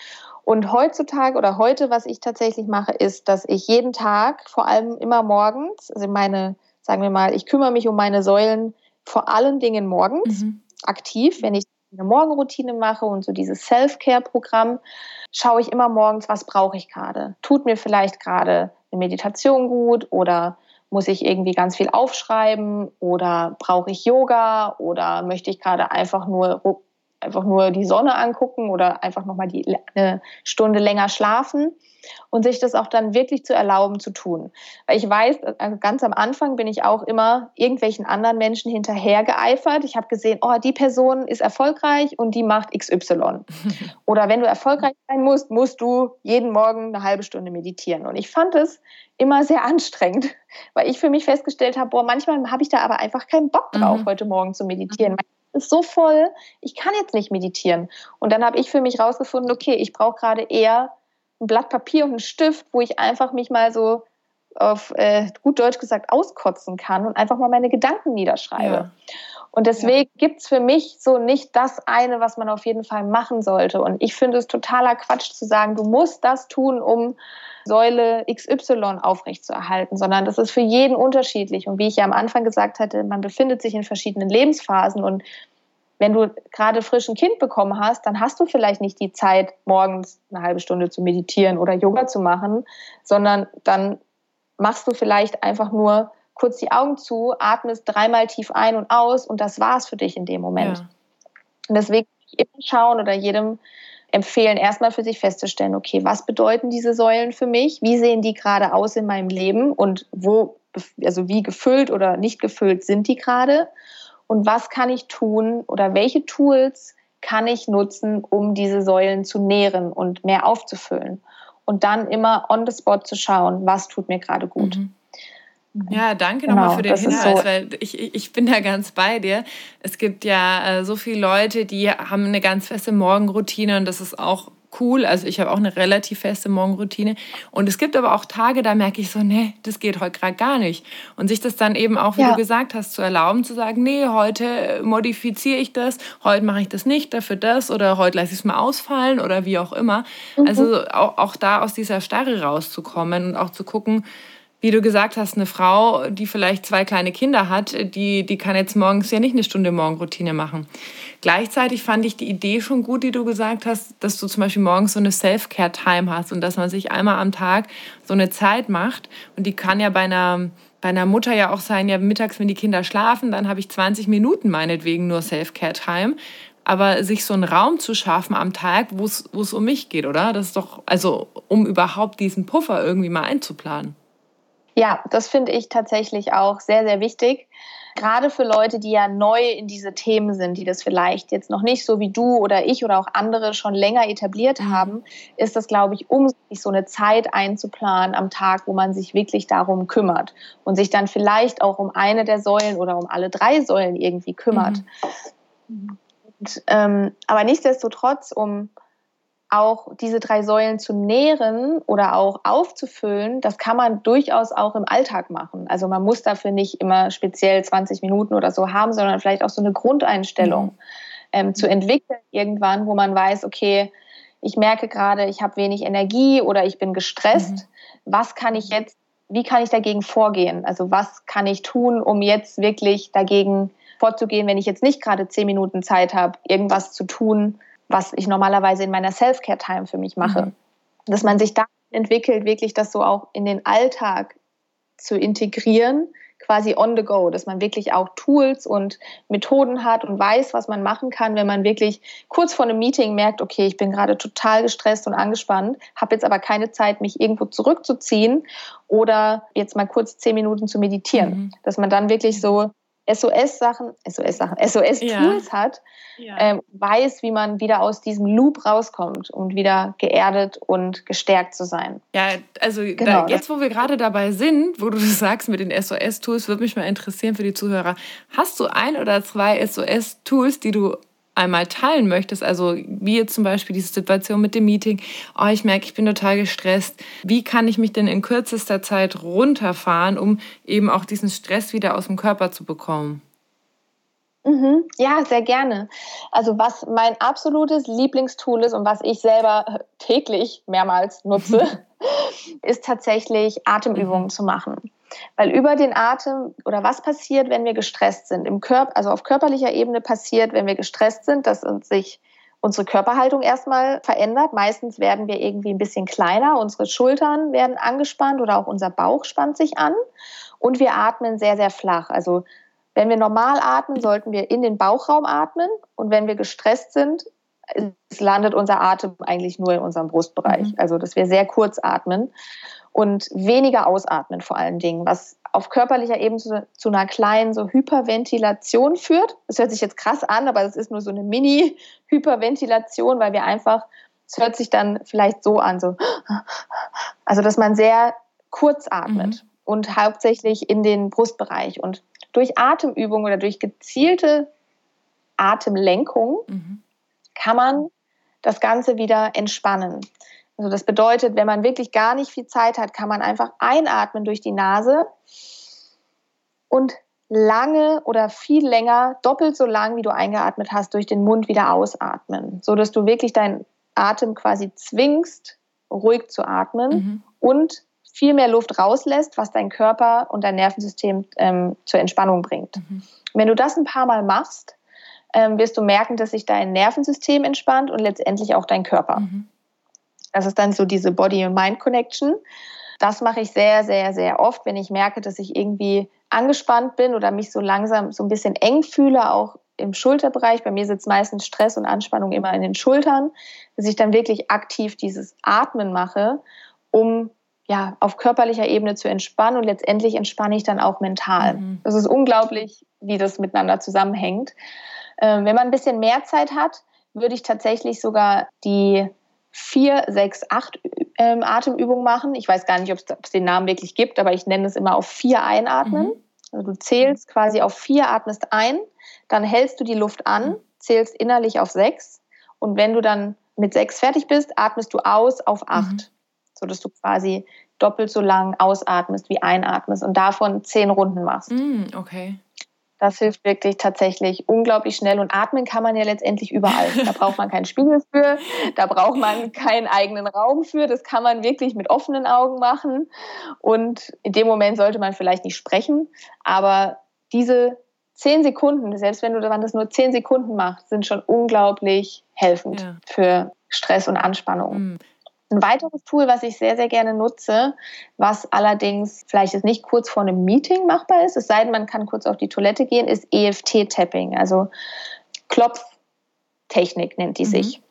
Und heutzutage oder heute, was ich tatsächlich mache, ist, dass ich jeden Tag, vor allem immer morgens, also meine, sagen wir mal, ich kümmere mich um meine Säulen vor allen Dingen morgens mhm. aktiv, wenn ich eine Morgenroutine mache und so dieses Self-Care-Programm, schaue ich immer morgens, was brauche ich gerade. Tut mir vielleicht gerade eine Meditation gut oder muss ich irgendwie ganz viel aufschreiben oder brauche ich Yoga oder möchte ich gerade einfach nur einfach nur die Sonne angucken oder einfach nochmal die, eine Stunde länger schlafen und sich das auch dann wirklich zu erlauben zu tun. Weil ich weiß, also ganz am Anfang bin ich auch immer irgendwelchen anderen Menschen hinterher geeifert. Ich habe gesehen, oh, die Person ist erfolgreich und die macht XY. Oder wenn du erfolgreich sein musst, musst du jeden Morgen eine halbe Stunde meditieren. Und ich fand es immer sehr anstrengend, weil ich für mich festgestellt habe, boah, manchmal habe ich da aber einfach keinen Bock drauf, mhm. heute Morgen zu meditieren. Mhm ist so voll, ich kann jetzt nicht meditieren. Und dann habe ich für mich rausgefunden, okay, ich brauche gerade eher ein Blatt Papier und einen Stift, wo ich einfach mich mal so auf äh, gut Deutsch gesagt auskotzen kann und einfach mal meine Gedanken niederschreibe. Ja. Und deswegen ja. gibt es für mich so nicht das eine, was man auf jeden Fall machen sollte. Und ich finde es totaler Quatsch zu sagen, du musst das tun, um Säule XY aufrechtzuerhalten, sondern das ist für jeden unterschiedlich. Und wie ich ja am Anfang gesagt hatte, man befindet sich in verschiedenen Lebensphasen und wenn du gerade frisch ein Kind bekommen hast, dann hast du vielleicht nicht die Zeit, morgens eine halbe Stunde zu meditieren oder Yoga zu machen, sondern dann machst du vielleicht einfach nur kurz die Augen zu, atmest dreimal tief ein und aus und das war's für dich in dem Moment. Ja. Und deswegen immer schauen oder jedem empfehlen, erstmal für sich festzustellen, okay, was bedeuten diese Säulen für mich? Wie sehen die gerade aus in meinem Leben und wo, also wie gefüllt oder nicht gefüllt sind die gerade? Und was kann ich tun oder welche Tools kann ich nutzen, um diese Säulen zu nähren und mehr aufzufüllen? und dann immer on the spot zu schauen, was tut mir gerade gut. Mhm. Ja, danke genau, nochmal für den Hinweis, so. weil ich, ich bin da ganz bei dir. Es gibt ja äh, so viele Leute, die haben eine ganz feste Morgenroutine und das ist auch cool. Also ich habe auch eine relativ feste Morgenroutine. Und es gibt aber auch Tage, da merke ich so, nee, das geht heute gerade gar nicht. Und sich das dann eben auch, wie ja. du gesagt hast, zu erlauben, zu sagen, nee, heute modifiziere ich das, heute mache ich das nicht, dafür das oder heute lasse ich es mal ausfallen oder wie auch immer. Mhm. Also auch, auch da aus dieser Starre rauszukommen und auch zu gucken, wie du gesagt hast, eine Frau, die vielleicht zwei kleine Kinder hat, die, die kann jetzt morgens ja nicht eine Stunde Morgenroutine machen. Gleichzeitig fand ich die Idee schon gut, die du gesagt hast, dass du zum Beispiel morgens so eine Self-Care-Time hast und dass man sich einmal am Tag so eine Zeit macht. Und die kann ja bei einer, bei einer Mutter ja auch sein, ja mittags, wenn die Kinder schlafen, dann habe ich 20 Minuten meinetwegen nur Self-Care-Time aber sich so einen Raum zu schaffen am Tag, wo es um mich geht, oder? Das ist doch, also um überhaupt diesen Puffer irgendwie mal einzuplanen. Ja, das finde ich tatsächlich auch sehr, sehr wichtig. Gerade für Leute, die ja neu in diese Themen sind, die das vielleicht jetzt noch nicht so wie du oder ich oder auch andere schon länger etabliert mhm. haben, ist das, glaube ich, um sich so eine Zeit einzuplanen am Tag, wo man sich wirklich darum kümmert und sich dann vielleicht auch um eine der Säulen oder um alle drei Säulen irgendwie kümmert. Mhm. Und, ähm, aber nichtsdestotrotz, um auch diese drei Säulen zu nähren oder auch aufzufüllen, das kann man durchaus auch im Alltag machen. Also man muss dafür nicht immer speziell 20 Minuten oder so haben, sondern vielleicht auch so eine Grundeinstellung mhm. ähm, zu entwickeln irgendwann, wo man weiß, okay, ich merke gerade, ich habe wenig Energie oder ich bin gestresst. Mhm. Was kann ich jetzt, wie kann ich dagegen vorgehen? Also was kann ich tun, um jetzt wirklich dagegen vorzugehen, wenn ich jetzt nicht gerade zehn Minuten Zeit habe, irgendwas zu tun, was ich normalerweise in meiner Self-Care-Time für mich mache. Mhm. Dass man sich da entwickelt, wirklich das so auch in den Alltag zu integrieren, quasi on the go, dass man wirklich auch Tools und Methoden hat und weiß, was man machen kann, wenn man wirklich kurz vor einem Meeting merkt, okay, ich bin gerade total gestresst und angespannt, habe jetzt aber keine Zeit, mich irgendwo zurückzuziehen oder jetzt mal kurz zehn Minuten zu meditieren, mhm. dass man dann wirklich so SOS-Sachen, SOS-Sachen, SOS-Tools ja. hat, ja. Ähm, weiß, wie man wieder aus diesem Loop rauskommt und wieder geerdet und gestärkt zu sein. Ja, also genau. da, jetzt, wo wir gerade dabei sind, wo du das sagst mit den SOS-Tools, würde mich mal interessieren für die Zuhörer. Hast du ein oder zwei SOS-Tools, die du einmal teilen möchtest, also wie jetzt zum Beispiel diese Situation mit dem Meeting, oh, ich merke, ich bin total gestresst, wie kann ich mich denn in kürzester Zeit runterfahren, um eben auch diesen Stress wieder aus dem Körper zu bekommen? Mhm. Ja, sehr gerne. Also was mein absolutes Lieblingstool ist und was ich selber täglich mehrmals nutze, ist tatsächlich Atemübungen mhm. zu machen. Weil über den Atem oder was passiert, wenn wir gestresst sind? Im Körper, also auf körperlicher Ebene passiert, wenn wir gestresst sind, dass uns sich unsere Körperhaltung erstmal verändert. Meistens werden wir irgendwie ein bisschen kleiner, unsere Schultern werden angespannt oder auch unser Bauch spannt sich an und wir atmen sehr, sehr flach. Also wenn wir normal atmen, sollten wir in den Bauchraum atmen und wenn wir gestresst sind, landet unser Atem eigentlich nur in unserem Brustbereich. Mhm. Also dass wir sehr kurz atmen und weniger ausatmen vor allen Dingen, was auf körperlicher Ebene zu, zu, einer kleinen so Hyperventilation führt. Das hört sich jetzt krass an, aber das ist nur so eine Mini-Hyperventilation, weil wir einfach, es hört sich dann vielleicht so an, so, also dass man sehr kurz atmet mhm. und hauptsächlich in den Brustbereich und durch Atemübungen oder durch gezielte Atemlenkung mhm. kann man das Ganze wieder entspannen. Also das bedeutet, wenn man wirklich gar nicht viel Zeit hat, kann man einfach einatmen durch die Nase und lange oder viel länger, doppelt so lang, wie du eingeatmet hast, durch den Mund wieder ausatmen, so dass du wirklich deinen Atem quasi zwingst, ruhig zu atmen mhm. und viel mehr Luft rauslässt, was dein Körper und dein Nervensystem ähm, zur Entspannung bringt. Mhm. Wenn du das ein paar Mal machst, ähm, wirst du merken, dass sich dein Nervensystem entspannt und letztendlich auch dein Körper. Mhm. Das ist dann so diese Body-and-Mind-Connection. Das mache ich sehr, sehr, sehr oft, wenn ich merke, dass ich irgendwie angespannt bin oder mich so langsam so ein bisschen eng fühle, auch im Schulterbereich. Bei mir sitzt meistens Stress und Anspannung immer in den Schultern, dass ich dann wirklich aktiv dieses Atmen mache, um ja, auf körperlicher Ebene zu entspannen und letztendlich entspanne ich dann auch mental. Mhm. Das ist unglaublich, wie das miteinander zusammenhängt. Äh, wenn man ein bisschen mehr Zeit hat, würde ich tatsächlich sogar die vier, sechs, acht ähm, Atemübungen machen. Ich weiß gar nicht, ob es den Namen wirklich gibt, aber ich nenne es immer auf vier einatmen. Mhm. Also du zählst quasi auf vier, atmest ein, dann hältst du die Luft an, zählst innerlich auf sechs und wenn du dann mit sechs fertig bist, atmest du aus auf acht, mhm. sodass du quasi doppelt so lang ausatmest wie einatmest und davon zehn Runden machst. Mhm, okay. Das hilft wirklich tatsächlich unglaublich schnell. Und atmen kann man ja letztendlich überall. Da braucht man keinen Spiegel für, da braucht man keinen eigenen Raum für. Das kann man wirklich mit offenen Augen machen. Und in dem Moment sollte man vielleicht nicht sprechen. Aber diese zehn Sekunden, selbst wenn du das nur zehn Sekunden machst, sind schon unglaublich helfend ja. für Stress und Anspannung. Mhm. Ein weiteres Tool, was ich sehr, sehr gerne nutze, was allerdings vielleicht jetzt nicht kurz vor einem Meeting machbar ist, es sei denn, man kann kurz auf die Toilette gehen, ist EFT-Tapping, also Klopftechnik nennt die mhm. sich.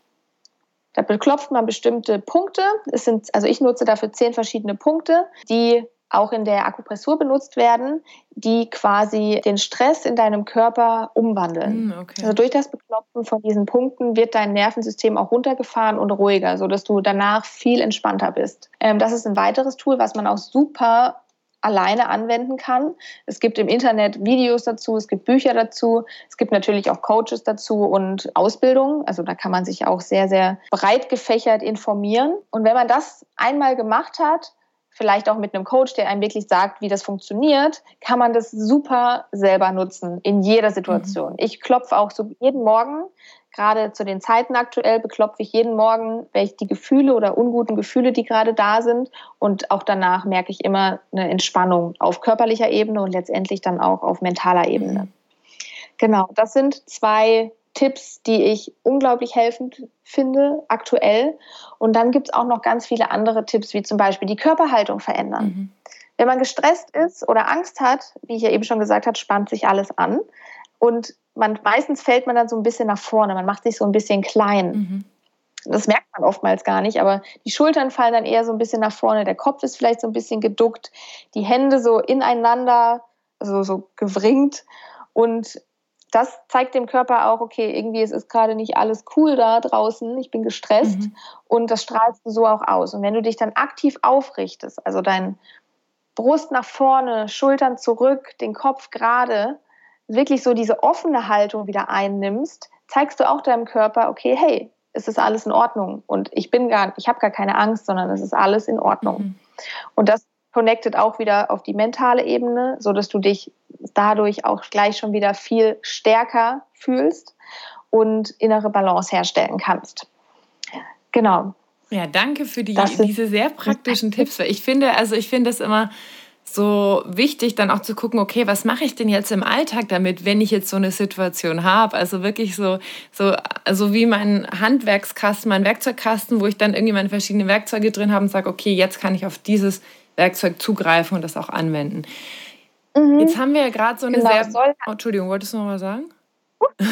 Da beklopft man bestimmte Punkte. Es sind, also ich nutze dafür zehn verschiedene Punkte, die auch in der Akupressur benutzt werden, die quasi den Stress in deinem Körper umwandeln. Mm, okay. Also durch das Beklopfen von diesen Punkten wird dein Nervensystem auch runtergefahren und ruhiger, sodass du danach viel entspannter bist. Ähm, das ist ein weiteres Tool, was man auch super alleine anwenden kann. Es gibt im Internet Videos dazu, es gibt Bücher dazu, es gibt natürlich auch Coaches dazu und Ausbildungen. Also da kann man sich auch sehr, sehr breit gefächert informieren. Und wenn man das einmal gemacht hat, vielleicht auch mit einem Coach, der einem wirklich sagt, wie das funktioniert, kann man das super selber nutzen in jeder Situation. Mhm. Ich klopfe auch so jeden Morgen, gerade zu den Zeiten aktuell, beklopfe ich jeden Morgen, welche die Gefühle oder unguten Gefühle, die gerade da sind. Und auch danach merke ich immer eine Entspannung auf körperlicher Ebene und letztendlich dann auch auf mentaler Ebene. Mhm. Genau, das sind zwei Tipps, die ich unglaublich helfend finde, aktuell. Und dann gibt es auch noch ganz viele andere Tipps, wie zum Beispiel die Körperhaltung verändern. Mhm. Wenn man gestresst ist oder Angst hat, wie ich ja eben schon gesagt habe, spannt sich alles an. Und man, meistens fällt man dann so ein bisschen nach vorne, man macht sich so ein bisschen klein. Mhm. Das merkt man oftmals gar nicht, aber die Schultern fallen dann eher so ein bisschen nach vorne, der Kopf ist vielleicht so ein bisschen geduckt, die Hände so ineinander, also so gewringt. Und das zeigt dem Körper auch, okay, irgendwie es ist gerade nicht alles cool da draußen, ich bin gestresst mhm. und das strahlst du so auch aus. Und wenn du dich dann aktiv aufrichtest, also dein Brust nach vorne, Schultern zurück, den Kopf gerade, wirklich so diese offene Haltung wieder einnimmst, zeigst du auch deinem Körper, okay, hey, es ist alles in Ordnung und ich bin gar, ich habe gar keine Angst, sondern es ist alles in Ordnung. Mhm. Und das connectet auch wieder auf die mentale Ebene, so dass du dich dadurch auch gleich schon wieder viel stärker fühlst und innere Balance herstellen kannst. Genau. Ja, danke für die, diese sehr praktischen Tipps. Ich finde, also ich finde es immer so wichtig, dann auch zu gucken, okay, was mache ich denn jetzt im Alltag damit, wenn ich jetzt so eine Situation habe? Also wirklich so, so also wie mein Handwerkskasten, mein Werkzeugkasten, wo ich dann irgendwie meine verschiedenen Werkzeuge drin habe und sage, okay, jetzt kann ich auf dieses Werkzeug zugreifen und das auch anwenden. Mhm. Jetzt haben wir ja gerade so eine genau, sehr. Oh, Entschuldigung, wolltest du noch mal sagen?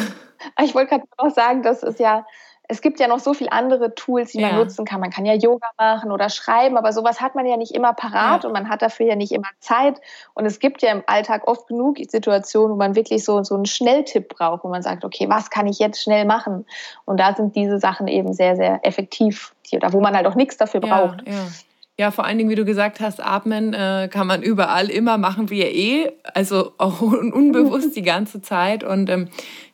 Ich wollte gerade noch sagen, dass es ja, es gibt ja noch so viele andere Tools, die man nutzen kann. Man kann ja Yoga machen oder schreiben, aber sowas hat man ja nicht immer parat ja. und man hat dafür ja nicht immer Zeit. Und es gibt ja im Alltag oft genug Situationen, wo man wirklich so, so einen Schnelltipp braucht, wo man sagt, okay, was kann ich jetzt schnell machen? Und da sind diese Sachen eben sehr, sehr effektiv, oder wo man halt auch nichts dafür braucht. Ja, ja. Vor allen Dingen, wie du gesagt hast, atmen äh, kann man überall immer machen, wie er eh, also auch unbewusst die ganze Zeit und ähm,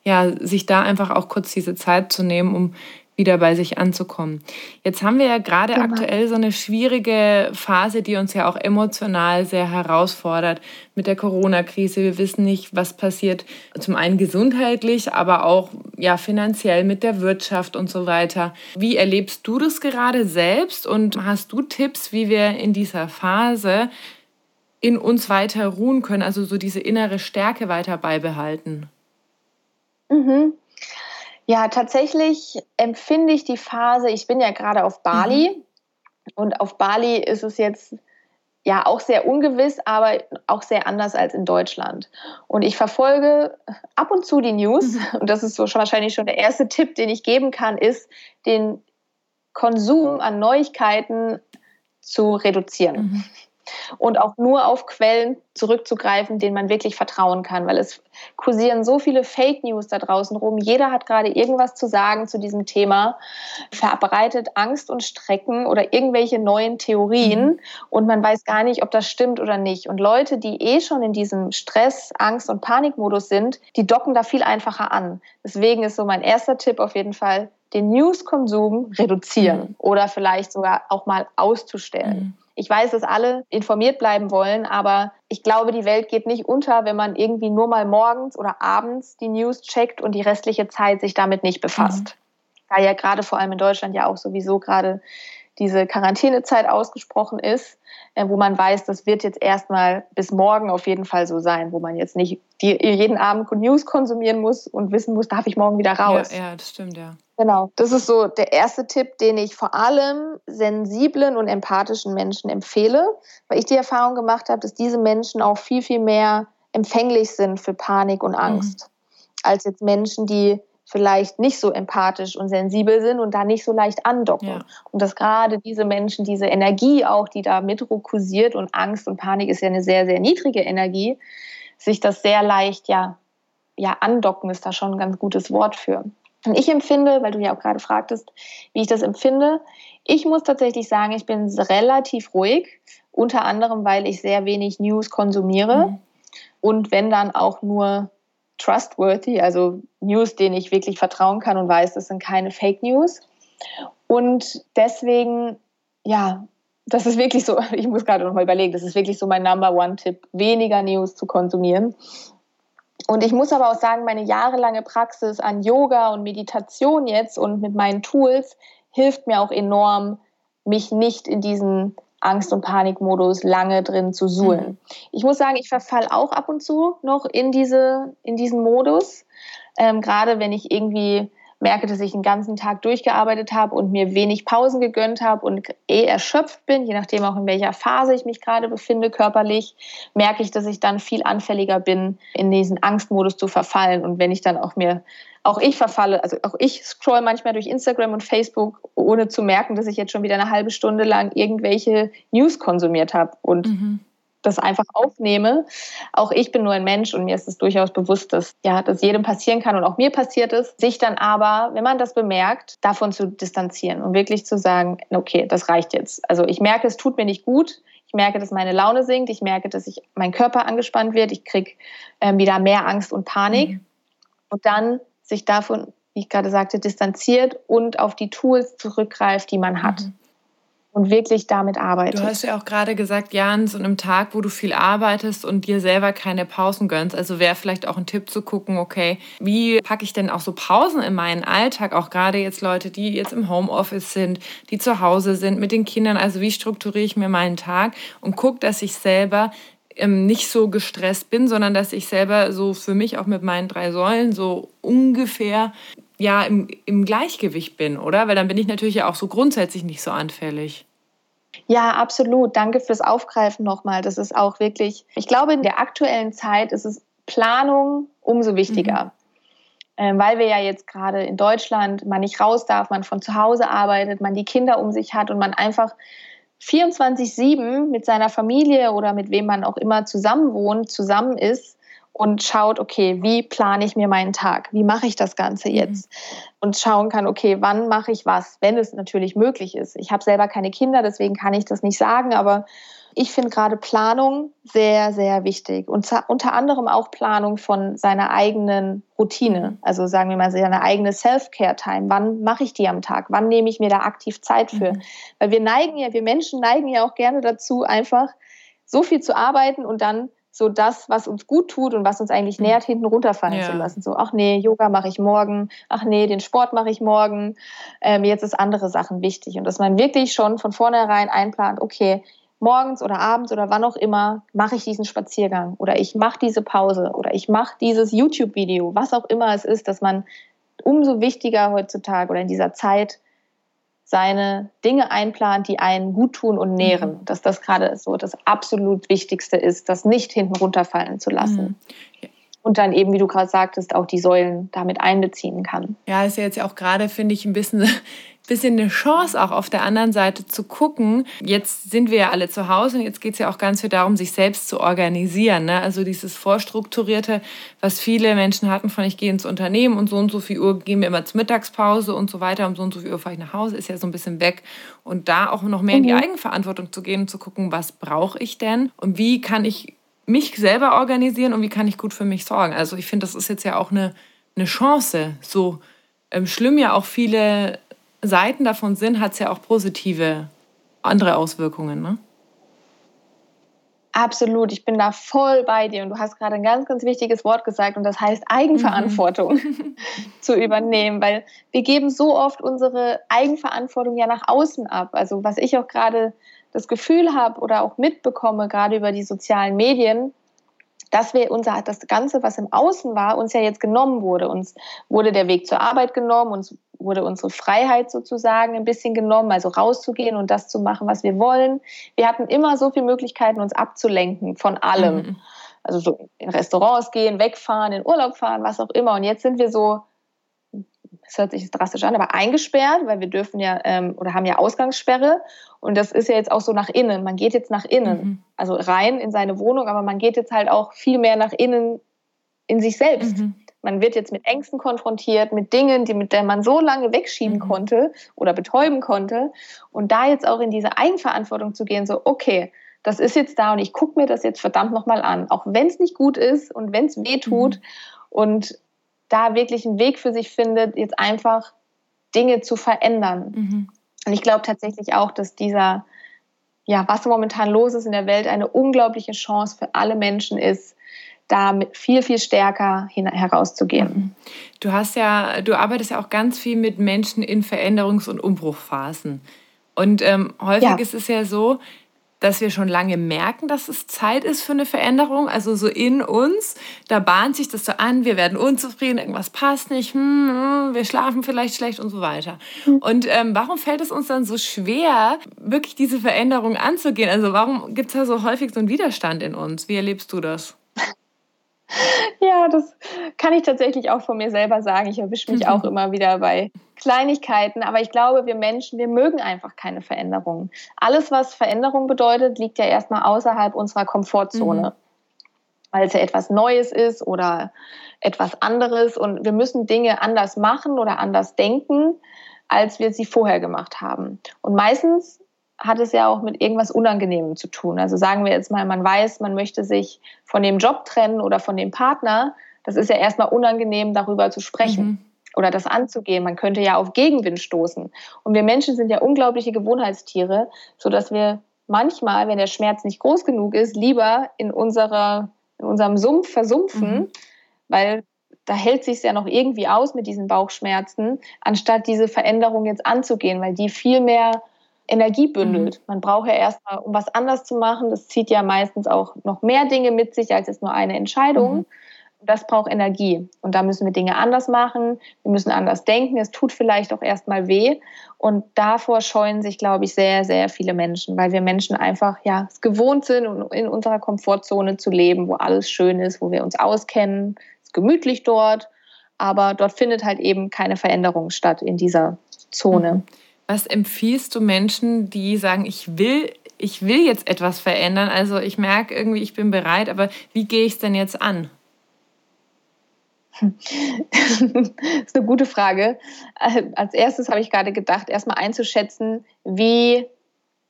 ja, sich da einfach auch kurz diese Zeit zu nehmen, um wieder bei sich anzukommen. Jetzt haben wir ja gerade genau. aktuell so eine schwierige Phase, die uns ja auch emotional sehr herausfordert mit der Corona-Krise. Wir wissen nicht, was passiert, zum einen gesundheitlich, aber auch ja finanziell mit der Wirtschaft und so weiter. Wie erlebst du das gerade selbst und hast du Tipps, wie wir in dieser Phase in uns weiter ruhen können, also so diese innere Stärke weiter beibehalten? Mhm. Ja, tatsächlich empfinde ich die Phase, ich bin ja gerade auf Bali mhm. und auf Bali ist es jetzt ja auch sehr ungewiss, aber auch sehr anders als in Deutschland. Und ich verfolge ab und zu die News mhm. und das ist so schon wahrscheinlich schon der erste Tipp, den ich geben kann, ist den Konsum an Neuigkeiten zu reduzieren. Mhm. Und auch nur auf Quellen zurückzugreifen, denen man wirklich vertrauen kann, weil es kursieren so viele Fake News da draußen rum. Jeder hat gerade irgendwas zu sagen zu diesem Thema, verbreitet Angst und Strecken oder irgendwelche neuen Theorien mhm. und man weiß gar nicht, ob das stimmt oder nicht. Und Leute, die eh schon in diesem Stress, Angst und Panikmodus sind, die docken da viel einfacher an. Deswegen ist so mein erster Tipp auf jeden Fall, den Newskonsum reduzieren mhm. oder vielleicht sogar auch mal auszustellen. Mhm. Ich weiß, dass alle informiert bleiben wollen, aber ich glaube, die Welt geht nicht unter, wenn man irgendwie nur mal morgens oder abends die News checkt und die restliche Zeit sich damit nicht befasst. Mhm. Da ja gerade vor allem in Deutschland ja auch sowieso gerade diese Quarantänezeit ausgesprochen ist, äh, wo man weiß, das wird jetzt erstmal bis morgen auf jeden Fall so sein, wo man jetzt nicht die, jeden Abend News konsumieren muss und wissen muss, darf ich morgen wieder raus. Ja, ja das stimmt, ja. Genau, das ist so der erste Tipp, den ich vor allem sensiblen und empathischen Menschen empfehle, weil ich die Erfahrung gemacht habe, dass diese Menschen auch viel, viel mehr empfänglich sind für Panik und Angst, mhm. als jetzt Menschen, die vielleicht nicht so empathisch und sensibel sind und da nicht so leicht andocken. Ja. Und dass gerade diese Menschen, diese Energie auch, die da mitrukursiert und Angst und Panik ist ja eine sehr, sehr niedrige Energie, sich das sehr leicht, ja, ja, andocken ist da schon ein ganz gutes Wort für. Und ich empfinde, weil du ja auch gerade fragtest, wie ich das empfinde, ich muss tatsächlich sagen, ich bin relativ ruhig, unter anderem, weil ich sehr wenig News konsumiere mhm. und wenn dann auch nur trustworthy, also News, denen ich wirklich vertrauen kann und weiß, das sind keine Fake News. Und deswegen, ja, das ist wirklich so, ich muss gerade noch mal überlegen, das ist wirklich so mein Number One-Tipp, weniger News zu konsumieren. Und ich muss aber auch sagen, meine jahrelange Praxis an Yoga und Meditation jetzt und mit meinen Tools hilft mir auch enorm, mich nicht in diesen Angst- und Panikmodus lange drin zu suhlen. Mhm. Ich muss sagen, ich verfall auch ab und zu noch in, diese, in diesen Modus. Ähm, Gerade wenn ich irgendwie merke, dass ich den ganzen Tag durchgearbeitet habe und mir wenig Pausen gegönnt habe und eh erschöpft bin, je nachdem auch in welcher Phase ich mich gerade befinde körperlich, merke ich, dass ich dann viel anfälliger bin, in diesen Angstmodus zu verfallen. Und wenn ich dann auch mir auch ich verfalle, also auch ich scroll manchmal durch Instagram und Facebook, ohne zu merken, dass ich jetzt schon wieder eine halbe Stunde lang irgendwelche News konsumiert habe und mhm. Das einfach aufnehme. Auch ich bin nur ein Mensch und mir ist es durchaus bewusst, dass ja, dass jedem passieren kann und auch mir passiert ist, sich dann aber, wenn man das bemerkt, davon zu distanzieren und wirklich zu sagen, okay, das reicht jetzt. Also ich merke, es tut mir nicht gut. Ich merke, dass meine Laune sinkt. Ich merke, dass ich, mein Körper angespannt wird. Ich kriege ähm, wieder mehr Angst und Panik. Mhm. Und dann sich davon, wie ich gerade sagte, distanziert und auf die Tools zurückgreift, die man hat. Mhm. Und wirklich damit arbeitet. Du hast ja auch gerade gesagt, ja, an so einem Tag, wo du viel arbeitest und dir selber keine Pausen gönnst. Also wäre vielleicht auch ein Tipp zu gucken, okay, wie packe ich denn auch so Pausen in meinen Alltag? Auch gerade jetzt Leute, die jetzt im Homeoffice sind, die zu Hause sind mit den Kindern. Also wie strukturiere ich mir meinen Tag und gucke, dass ich selber ähm, nicht so gestresst bin, sondern dass ich selber so für mich auch mit meinen drei Säulen so ungefähr ja im, im Gleichgewicht bin, oder? Weil dann bin ich natürlich ja auch so grundsätzlich nicht so anfällig. Ja, absolut. Danke fürs Aufgreifen nochmal. Das ist auch wirklich, ich glaube, in der aktuellen Zeit ist es Planung umso wichtiger. Mhm. Ähm, weil wir ja jetzt gerade in Deutschland man nicht raus darf, man von zu Hause arbeitet, man die Kinder um sich hat und man einfach 24-7 mit seiner Familie oder mit wem man auch immer zusammen wohnt, zusammen ist und schaut, okay, wie plane ich mir meinen Tag? Wie mache ich das Ganze mhm. jetzt? Mhm. Und schauen kann, okay, wann mache ich was, wenn es natürlich möglich ist. Ich habe selber keine Kinder, deswegen kann ich das nicht sagen, aber ich finde gerade Planung sehr, sehr wichtig und unter anderem auch Planung von seiner eigenen Routine. Also sagen wir mal seine eigene Self-Care-Time. Wann mache ich die am Tag? Wann nehme ich mir da aktiv Zeit für? Mhm. Weil wir neigen ja, wir Menschen neigen ja auch gerne dazu, einfach so viel zu arbeiten und dann so das, was uns gut tut und was uns eigentlich mhm. nährt, hinten runterfallen ja. zu lassen. So, ach nee, Yoga mache ich morgen, ach nee, den Sport mache ich morgen, ähm, jetzt ist andere Sachen wichtig. Und dass man wirklich schon von vornherein einplant, okay, morgens oder abends oder wann auch immer mache ich diesen Spaziergang oder ich mache diese Pause oder ich mache dieses YouTube-Video, was auch immer es ist, dass man umso wichtiger heutzutage oder in dieser Zeit seine Dinge einplant, die einen gut tun und nähren. Mhm. Dass das gerade so das absolut Wichtigste ist, das nicht hinten runterfallen zu lassen. Mhm. Und dann eben, wie du gerade sagtest, auch die Säulen damit einbeziehen kann. Ja, ist ja jetzt auch gerade, finde ich, ein bisschen bisschen eine Chance auch auf der anderen Seite zu gucken. Jetzt sind wir ja alle zu Hause und jetzt geht es ja auch ganz viel darum, sich selbst zu organisieren. Ne? Also dieses Vorstrukturierte, was viele Menschen hatten von ich gehe ins Unternehmen und so und so viel Uhr gehen wir immer zur Mittagspause und so weiter, um so und so viel Uhr fahre ich nach Hause, ist ja so ein bisschen weg. Und da auch noch mehr in die mhm. Eigenverantwortung zu gehen und zu gucken, was brauche ich denn und wie kann ich mich selber organisieren und wie kann ich gut für mich sorgen. Also ich finde, das ist jetzt ja auch eine, eine Chance. So ähm, schlimm ja auch viele Seiten davon sind, hat es ja auch positive andere Auswirkungen. Ne? Absolut, ich bin da voll bei dir und du hast gerade ein ganz, ganz wichtiges Wort gesagt und das heißt Eigenverantwortung mhm. zu übernehmen, weil wir geben so oft unsere Eigenverantwortung ja nach außen ab. Also was ich auch gerade das Gefühl habe oder auch mitbekomme, gerade über die sozialen Medien, dass wir unser, das Ganze, was im Außen war, uns ja jetzt genommen wurde. Uns wurde der Weg zur Arbeit genommen, uns wurde unsere Freiheit sozusagen ein bisschen genommen, also rauszugehen und das zu machen, was wir wollen. Wir hatten immer so viele Möglichkeiten, uns abzulenken von allem. Mhm. Also so in Restaurants gehen, wegfahren, in Urlaub fahren, was auch immer. Und jetzt sind wir so das hört sich drastisch an, aber eingesperrt, weil wir dürfen ja ähm, oder haben ja Ausgangssperre. Und das ist ja jetzt auch so nach innen. Man geht jetzt nach innen, mhm. also rein in seine Wohnung, aber man geht jetzt halt auch viel mehr nach innen in sich selbst. Mhm. Man wird jetzt mit Ängsten konfrontiert, mit Dingen, die mit der man so lange wegschieben mhm. konnte oder betäuben konnte. Und da jetzt auch in diese Eigenverantwortung zu gehen, so, okay, das ist jetzt da und ich gucke mir das jetzt verdammt nochmal an, auch wenn es nicht gut ist und wenn es weh tut. Mhm. Und da wirklich einen Weg für sich findet, jetzt einfach Dinge zu verändern. Mhm. Und ich glaube tatsächlich auch, dass dieser, ja, was momentan los ist in der Welt, eine unglaubliche Chance für alle Menschen ist, da viel, viel stärker herauszugehen. Mhm. Du hast ja, du arbeitest ja auch ganz viel mit Menschen in Veränderungs- und Umbruchphasen. Und ähm, häufig ja. ist es ja so, dass wir schon lange merken, dass es Zeit ist für eine Veränderung, also so in uns. Da bahnt sich das so an, wir werden unzufrieden, irgendwas passt nicht, hm, hm wir schlafen vielleicht schlecht und so weiter. Mhm. Und ähm, warum fällt es uns dann so schwer, wirklich diese Veränderung anzugehen? Also warum gibt es da so häufig so einen Widerstand in uns? Wie erlebst du das? Ja, das kann ich tatsächlich auch von mir selber sagen. Ich erwische mich auch immer wieder bei Kleinigkeiten. Aber ich glaube, wir Menschen, wir mögen einfach keine Veränderungen. Alles, was Veränderung bedeutet, liegt ja erstmal außerhalb unserer Komfortzone. Mhm. Weil es ja etwas Neues ist oder etwas anderes. Und wir müssen Dinge anders machen oder anders denken, als wir sie vorher gemacht haben. Und meistens hat es ja auch mit irgendwas Unangenehmem zu tun. Also sagen wir jetzt mal, man weiß, man möchte sich von dem Job trennen oder von dem Partner. Das ist ja erstmal unangenehm, darüber zu sprechen. Mhm. Oder das anzugehen. Man könnte ja auf Gegenwind stoßen. Und wir Menschen sind ja unglaubliche Gewohnheitstiere, sodass wir manchmal, wenn der Schmerz nicht groß genug ist, lieber in, unserer, in unserem Sumpf versumpfen, mhm. weil da hält sich ja noch irgendwie aus mit diesen Bauchschmerzen, anstatt diese Veränderung jetzt anzugehen, weil die viel mehr Energie bündelt. Mhm. Man braucht ja erstmal, um was anders zu machen, das zieht ja meistens auch noch mehr Dinge mit sich als jetzt nur eine Entscheidung. Mhm. Das braucht Energie. Und da müssen wir Dinge anders machen. Wir müssen anders denken. Es tut vielleicht auch erstmal weh. Und davor scheuen sich, glaube ich, sehr, sehr viele Menschen, weil wir Menschen einfach ja es gewohnt sind, in unserer Komfortzone zu leben, wo alles schön ist, wo wir uns auskennen. Es ist gemütlich dort. Aber dort findet halt eben keine Veränderung statt in dieser Zone. Mhm. Was empfiehlst du Menschen, die sagen, ich will, ich will jetzt etwas verändern? Also ich merke irgendwie, ich bin bereit, aber wie gehe ich es denn jetzt an? das ist eine gute Frage. Als erstes habe ich gerade gedacht, erstmal einzuschätzen, wie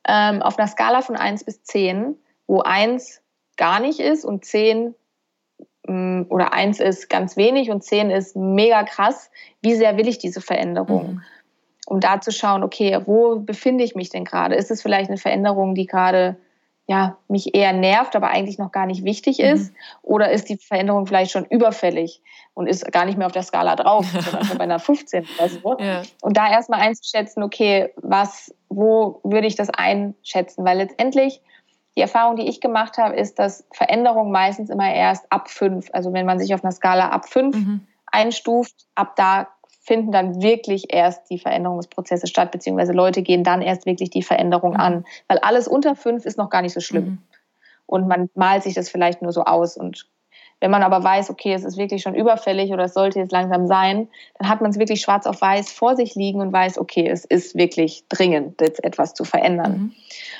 ähm, auf einer Skala von 1 bis 10, wo 1 gar nicht ist und 10 mm, oder 1 ist ganz wenig und 10 ist mega krass, wie sehr will ich diese Veränderung? Mhm um da zu schauen, okay, wo befinde ich mich denn gerade? Ist es vielleicht eine Veränderung, die gerade ja, mich eher nervt, aber eigentlich noch gar nicht wichtig mhm. ist? Mhm. Oder ist die Veränderung vielleicht schon überfällig und ist gar nicht mehr auf der Skala drauf, sondern schon bei einer 15 oder so? Ja. Und da erstmal einzuschätzen, okay, was, wo würde ich das einschätzen? Weil letztendlich die Erfahrung, die ich gemacht habe, ist, dass Veränderung meistens immer erst ab 5, also wenn man sich auf einer Skala ab 5 mhm. einstuft, ab da finden dann wirklich erst die Veränderungsprozesse statt, beziehungsweise Leute gehen dann erst wirklich die Veränderung mhm. an. Weil alles unter fünf ist noch gar nicht so schlimm. Mhm. Und man malt sich das vielleicht nur so aus. Und Wenn man aber weiß, okay, es ist wirklich schon überfällig oder es sollte jetzt langsam sein, dann hat man es wirklich schwarz auf weiß vor sich liegen und weiß, okay, es ist wirklich dringend, jetzt etwas zu verändern. Mhm.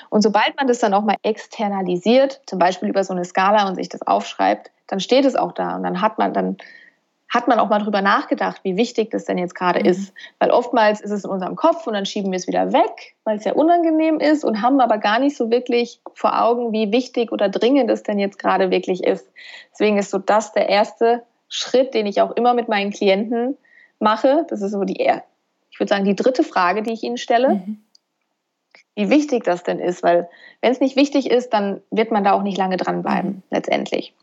Und sobald man das dann auch mal externalisiert, zum Beispiel über so eine Skala und sich das aufschreibt, dann steht es auch da und dann hat man dann hat man auch mal drüber nachgedacht, wie wichtig das denn jetzt gerade mhm. ist. Weil oftmals ist es in unserem Kopf und dann schieben wir es wieder weg, weil es ja unangenehm ist und haben aber gar nicht so wirklich vor Augen, wie wichtig oder dringend es denn jetzt gerade wirklich ist. Deswegen ist so das der erste Schritt, den ich auch immer mit meinen Klienten mache. Das ist so die, ich würde sagen, die dritte Frage, die ich ihnen stelle. Mhm. Wie wichtig das denn ist, weil wenn es nicht wichtig ist, dann wird man da auch nicht lange dranbleiben, mhm. letztendlich.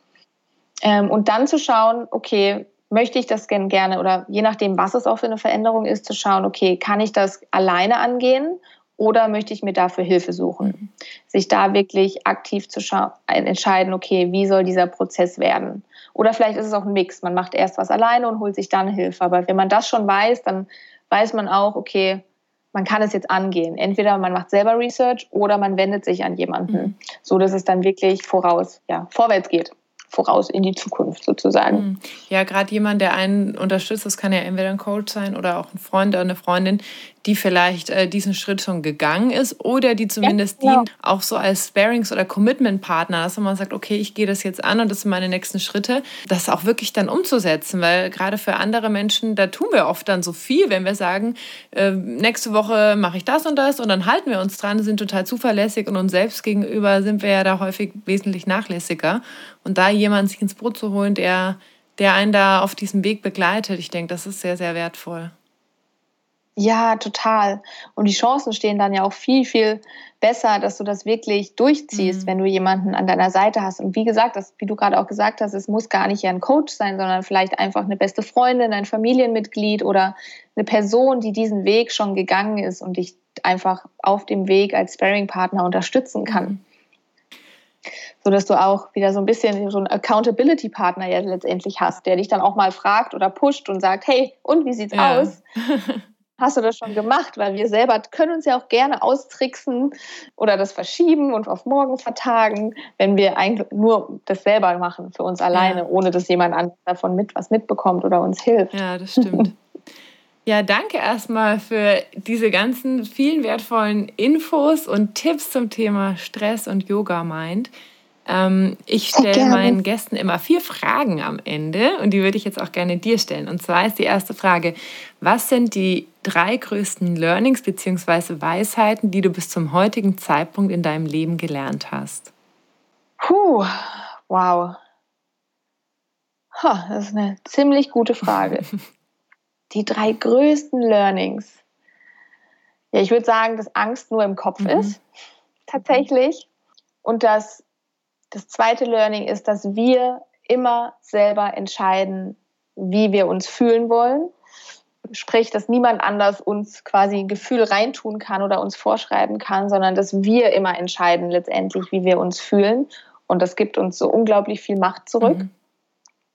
Ähm, und dann zu schauen, okay, möchte ich das gerne oder je nachdem, was es auch für eine Veränderung ist, zu schauen, okay, kann ich das alleine angehen oder möchte ich mir dafür Hilfe suchen? Mhm. Sich da wirklich aktiv zu entscheiden, okay, wie soll dieser Prozess werden? Oder vielleicht ist es auch ein Mix. Man macht erst was alleine und holt sich dann Hilfe. Aber wenn man das schon weiß, dann weiß man auch, okay, man kann es jetzt angehen. Entweder man macht selber Research oder man wendet sich an jemanden, mhm. so dass es dann wirklich voraus, ja, vorwärts geht voraus in die Zukunft sozusagen. Hm. Ja, gerade jemand, der einen unterstützt, das kann ja entweder ein Coach sein oder auch ein Freund oder eine Freundin, die vielleicht äh, diesen Schritt schon gegangen ist oder die zumindest ja, genau. dient, auch so als Sparings- oder Commitment-Partner, dass man sagt, okay, ich gehe das jetzt an und das sind meine nächsten Schritte, das auch wirklich dann umzusetzen, weil gerade für andere Menschen, da tun wir oft dann so viel, wenn wir sagen, äh, nächste Woche mache ich das und das und dann halten wir uns dran, sind total zuverlässig und uns selbst gegenüber sind wir ja da häufig wesentlich nachlässiger. Und da jemanden sich ins Boot zu holen, der, der einen da auf diesem Weg begleitet, ich denke, das ist sehr, sehr wertvoll. Ja, total. Und die Chancen stehen dann ja auch viel, viel besser, dass du das wirklich durchziehst, mhm. wenn du jemanden an deiner Seite hast. Und wie gesagt, das, wie du gerade auch gesagt hast, es muss gar nicht ja ein Coach sein, sondern vielleicht einfach eine beste Freundin, ein Familienmitglied oder eine Person, die diesen Weg schon gegangen ist und dich einfach auf dem Weg als Sparing-Partner unterstützen kann. Mhm so dass du auch wieder so ein bisschen so einen Accountability-Partner ja letztendlich hast, der dich dann auch mal fragt oder pusht und sagt, hey, und wie sieht's ja. aus? Hast du das schon gemacht? Weil wir selber können uns ja auch gerne austricksen oder das verschieben und auf morgen vertagen, wenn wir eigentlich nur das selber machen für uns alleine, ja. ohne dass jemand anderes davon mit was mitbekommt oder uns hilft. Ja, das stimmt. Ja, danke erstmal für diese ganzen vielen wertvollen Infos und Tipps zum Thema Stress und Yoga Mind. Ähm, ich stelle meinen Gästen immer vier Fragen am Ende und die würde ich jetzt auch gerne dir stellen. Und zwar ist die erste Frage, was sind die drei größten Learnings bzw. Weisheiten, die du bis zum heutigen Zeitpunkt in deinem Leben gelernt hast? Puh, wow. Ha, das ist eine ziemlich gute Frage. die drei größten Learnings. Ja, ich würde sagen, dass Angst nur im Kopf mhm. ist, tatsächlich. Und dass das zweite Learning ist, dass wir immer selber entscheiden, wie wir uns fühlen wollen. Sprich, dass niemand anders uns quasi ein Gefühl reintun kann oder uns vorschreiben kann, sondern dass wir immer entscheiden letztendlich, wie wir uns fühlen. Und das gibt uns so unglaublich viel Macht zurück. Mhm.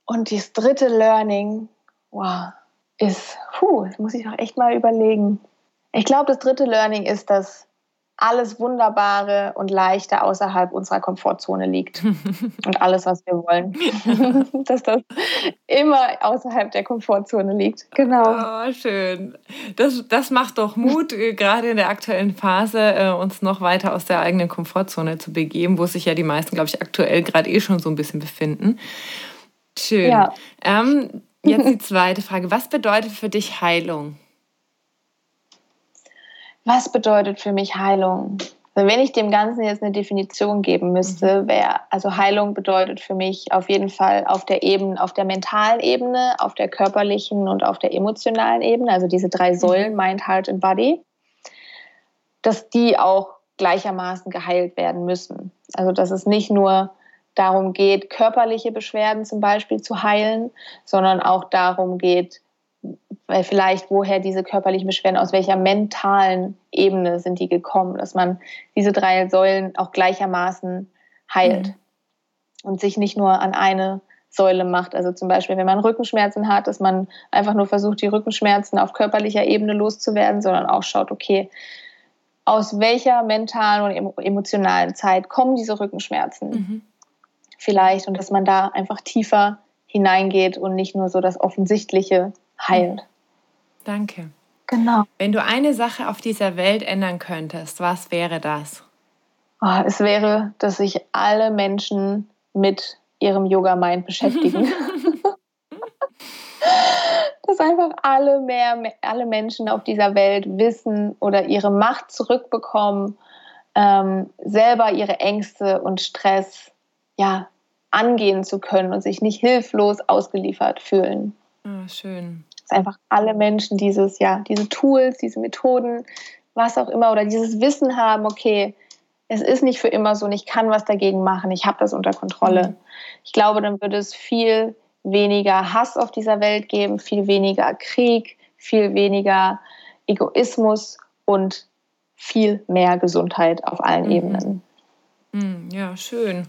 Und das dritte Learning, wow, ist, puh, das muss ich doch echt mal überlegen. Ich glaube, das dritte Learning ist, dass alles Wunderbare und Leichte außerhalb unserer Komfortzone liegt. und alles, was wir wollen. Dass das immer außerhalb der Komfortzone liegt. Genau. Oh, schön. Das, das macht doch Mut, äh, gerade in der aktuellen Phase, äh, uns noch weiter aus der eigenen Komfortzone zu begeben, wo sich ja die meisten, glaube ich, aktuell gerade eh schon so ein bisschen befinden. Schön. Ja. Ähm, jetzt die zweite Frage. Was bedeutet für dich Heilung? Was bedeutet für mich Heilung? Also wenn ich dem Ganzen jetzt eine Definition geben müsste, mhm. wäre, also Heilung bedeutet für mich auf jeden Fall auf der Ebene, auf der mentalen Ebene, auf der körperlichen und auf der emotionalen Ebene, also diese drei mhm. Säulen, Mind, Heart und Body, dass die auch gleichermaßen geheilt werden müssen. Also dass es nicht nur darum geht, körperliche Beschwerden zum Beispiel zu heilen, sondern auch darum geht, weil vielleicht woher diese körperlichen Beschwerden, aus welcher mentalen Ebene sind die gekommen, dass man diese drei Säulen auch gleichermaßen heilt mhm. und sich nicht nur an eine Säule macht. Also zum Beispiel, wenn man Rückenschmerzen hat, dass man einfach nur versucht, die Rückenschmerzen auf körperlicher Ebene loszuwerden, sondern auch schaut, okay, aus welcher mentalen und emotionalen Zeit kommen diese Rückenschmerzen? Mhm. vielleicht und dass man da einfach tiefer hineingeht und nicht nur so das Offensichtliche heilt. Danke. Genau. Wenn du eine Sache auf dieser Welt ändern könntest, was wäre das? Oh, es wäre, dass sich alle Menschen mit ihrem Yoga-Mind beschäftigen. dass einfach alle mehr, alle Menschen auf dieser Welt wissen oder ihre Macht zurückbekommen, ähm, selber ihre Ängste und Stress ja, angehen zu können und sich nicht hilflos ausgeliefert fühlen. Oh, schön. Dass einfach alle Menschen dieses, ja, diese Tools, diese Methoden, was auch immer, oder dieses Wissen haben, okay, es ist nicht für immer so und ich kann was dagegen machen, ich habe das unter Kontrolle. Mhm. Ich glaube, dann würde es viel weniger Hass auf dieser Welt geben, viel weniger Krieg, viel weniger Egoismus und viel mehr Gesundheit auf allen mhm. Ebenen. Mhm, ja, schön.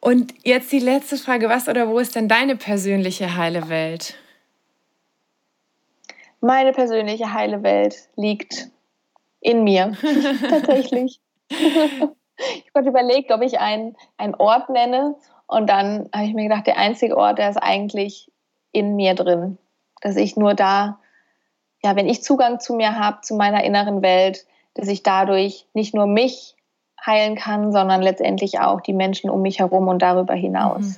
Und jetzt die letzte Frage, was oder wo ist denn deine persönliche heile Welt? Meine persönliche heile Welt liegt in mir, tatsächlich. ich habe überlegt, ob ich einen, einen Ort nenne und dann habe ich mir gedacht, der einzige Ort, der ist eigentlich in mir drin. Dass ich nur da, ja, wenn ich Zugang zu mir habe, zu meiner inneren Welt, dass ich dadurch nicht nur mich heilen kann, sondern letztendlich auch die Menschen um mich herum und darüber hinaus. Mhm.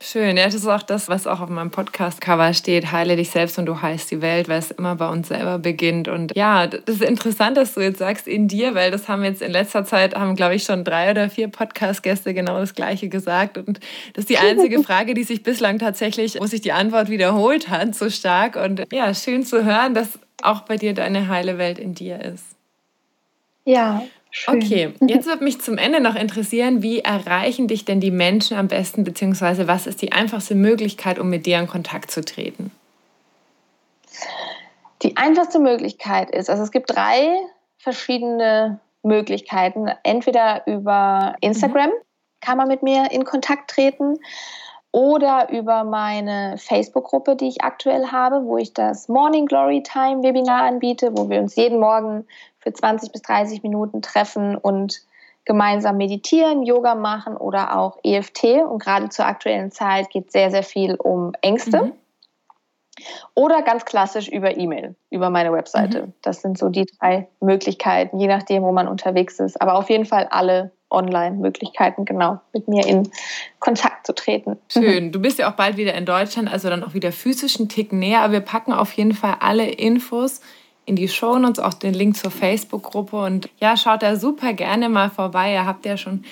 Schön, ja, das ist auch das, was auch auf meinem Podcast-Cover steht. Heile dich selbst und du heilst die Welt, weil es immer bei uns selber beginnt. Und ja, das ist interessant, dass du jetzt sagst in dir, weil das haben jetzt in letzter Zeit, haben glaube ich schon drei oder vier Podcast-Gäste genau das Gleiche gesagt. Und das ist die einzige Frage, die sich bislang tatsächlich, wo sich die Antwort wiederholt hat, so stark. Und ja, schön zu hören, dass auch bei dir deine heile Welt in dir ist. Ja, Schön. Okay, jetzt würde mich zum Ende noch interessieren, wie erreichen dich denn die Menschen am besten, beziehungsweise was ist die einfachste Möglichkeit, um mit dir in Kontakt zu treten? Die einfachste Möglichkeit ist, also es gibt drei verschiedene Möglichkeiten. Entweder über Instagram mhm. kann man mit mir in Kontakt treten oder über meine Facebook-Gruppe, die ich aktuell habe, wo ich das Morning Glory Time Webinar anbiete, wo wir uns jeden Morgen für 20 bis 30 Minuten treffen und gemeinsam meditieren, Yoga machen oder auch EFT. Und gerade zur aktuellen Zeit geht sehr, sehr viel um Ängste. Mhm. Oder ganz klassisch über E-Mail, über meine Webseite. Mhm. Das sind so die drei Möglichkeiten, je nachdem, wo man unterwegs ist. Aber auf jeden Fall alle Online-Möglichkeiten, genau, mit mir in Kontakt zu treten. Schön. Du bist ja auch bald wieder in Deutschland, also dann auch wieder physischen Tick näher. Aber wir packen auf jeden Fall alle Infos in die Show und auch den Link zur Facebook-Gruppe. Und ja, schaut da super gerne mal vorbei. Ihr habt ja schon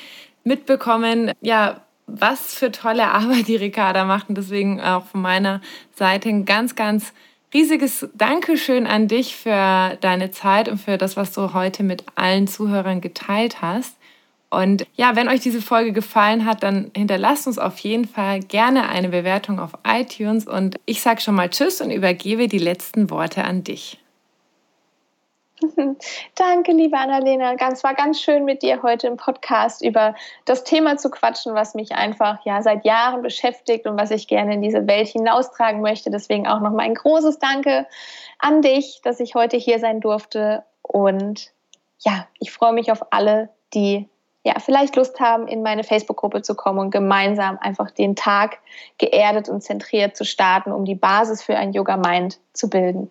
mitbekommen, ja, was für tolle Arbeit die Ricarda macht. Und deswegen auch von meiner Seite ein ganz, ganz riesiges Dankeschön an dich für deine Zeit und für das, was du heute mit allen Zuhörern geteilt hast. Und ja, wenn euch diese Folge gefallen hat, dann hinterlasst uns auf jeden Fall gerne eine Bewertung auf iTunes. Und ich sage schon mal Tschüss und übergebe die letzten Worte an dich. Danke, liebe Annalena. Es war ganz schön mit dir heute im Podcast über das Thema zu quatschen, was mich einfach ja seit Jahren beschäftigt und was ich gerne in diese Welt hinaustragen möchte. Deswegen auch nochmal ein großes Danke an dich, dass ich heute hier sein durfte. Und ja, ich freue mich auf alle, die ja vielleicht Lust haben, in meine Facebook-Gruppe zu kommen und gemeinsam einfach den Tag geerdet und zentriert zu starten, um die Basis für ein Yoga-Mind zu bilden.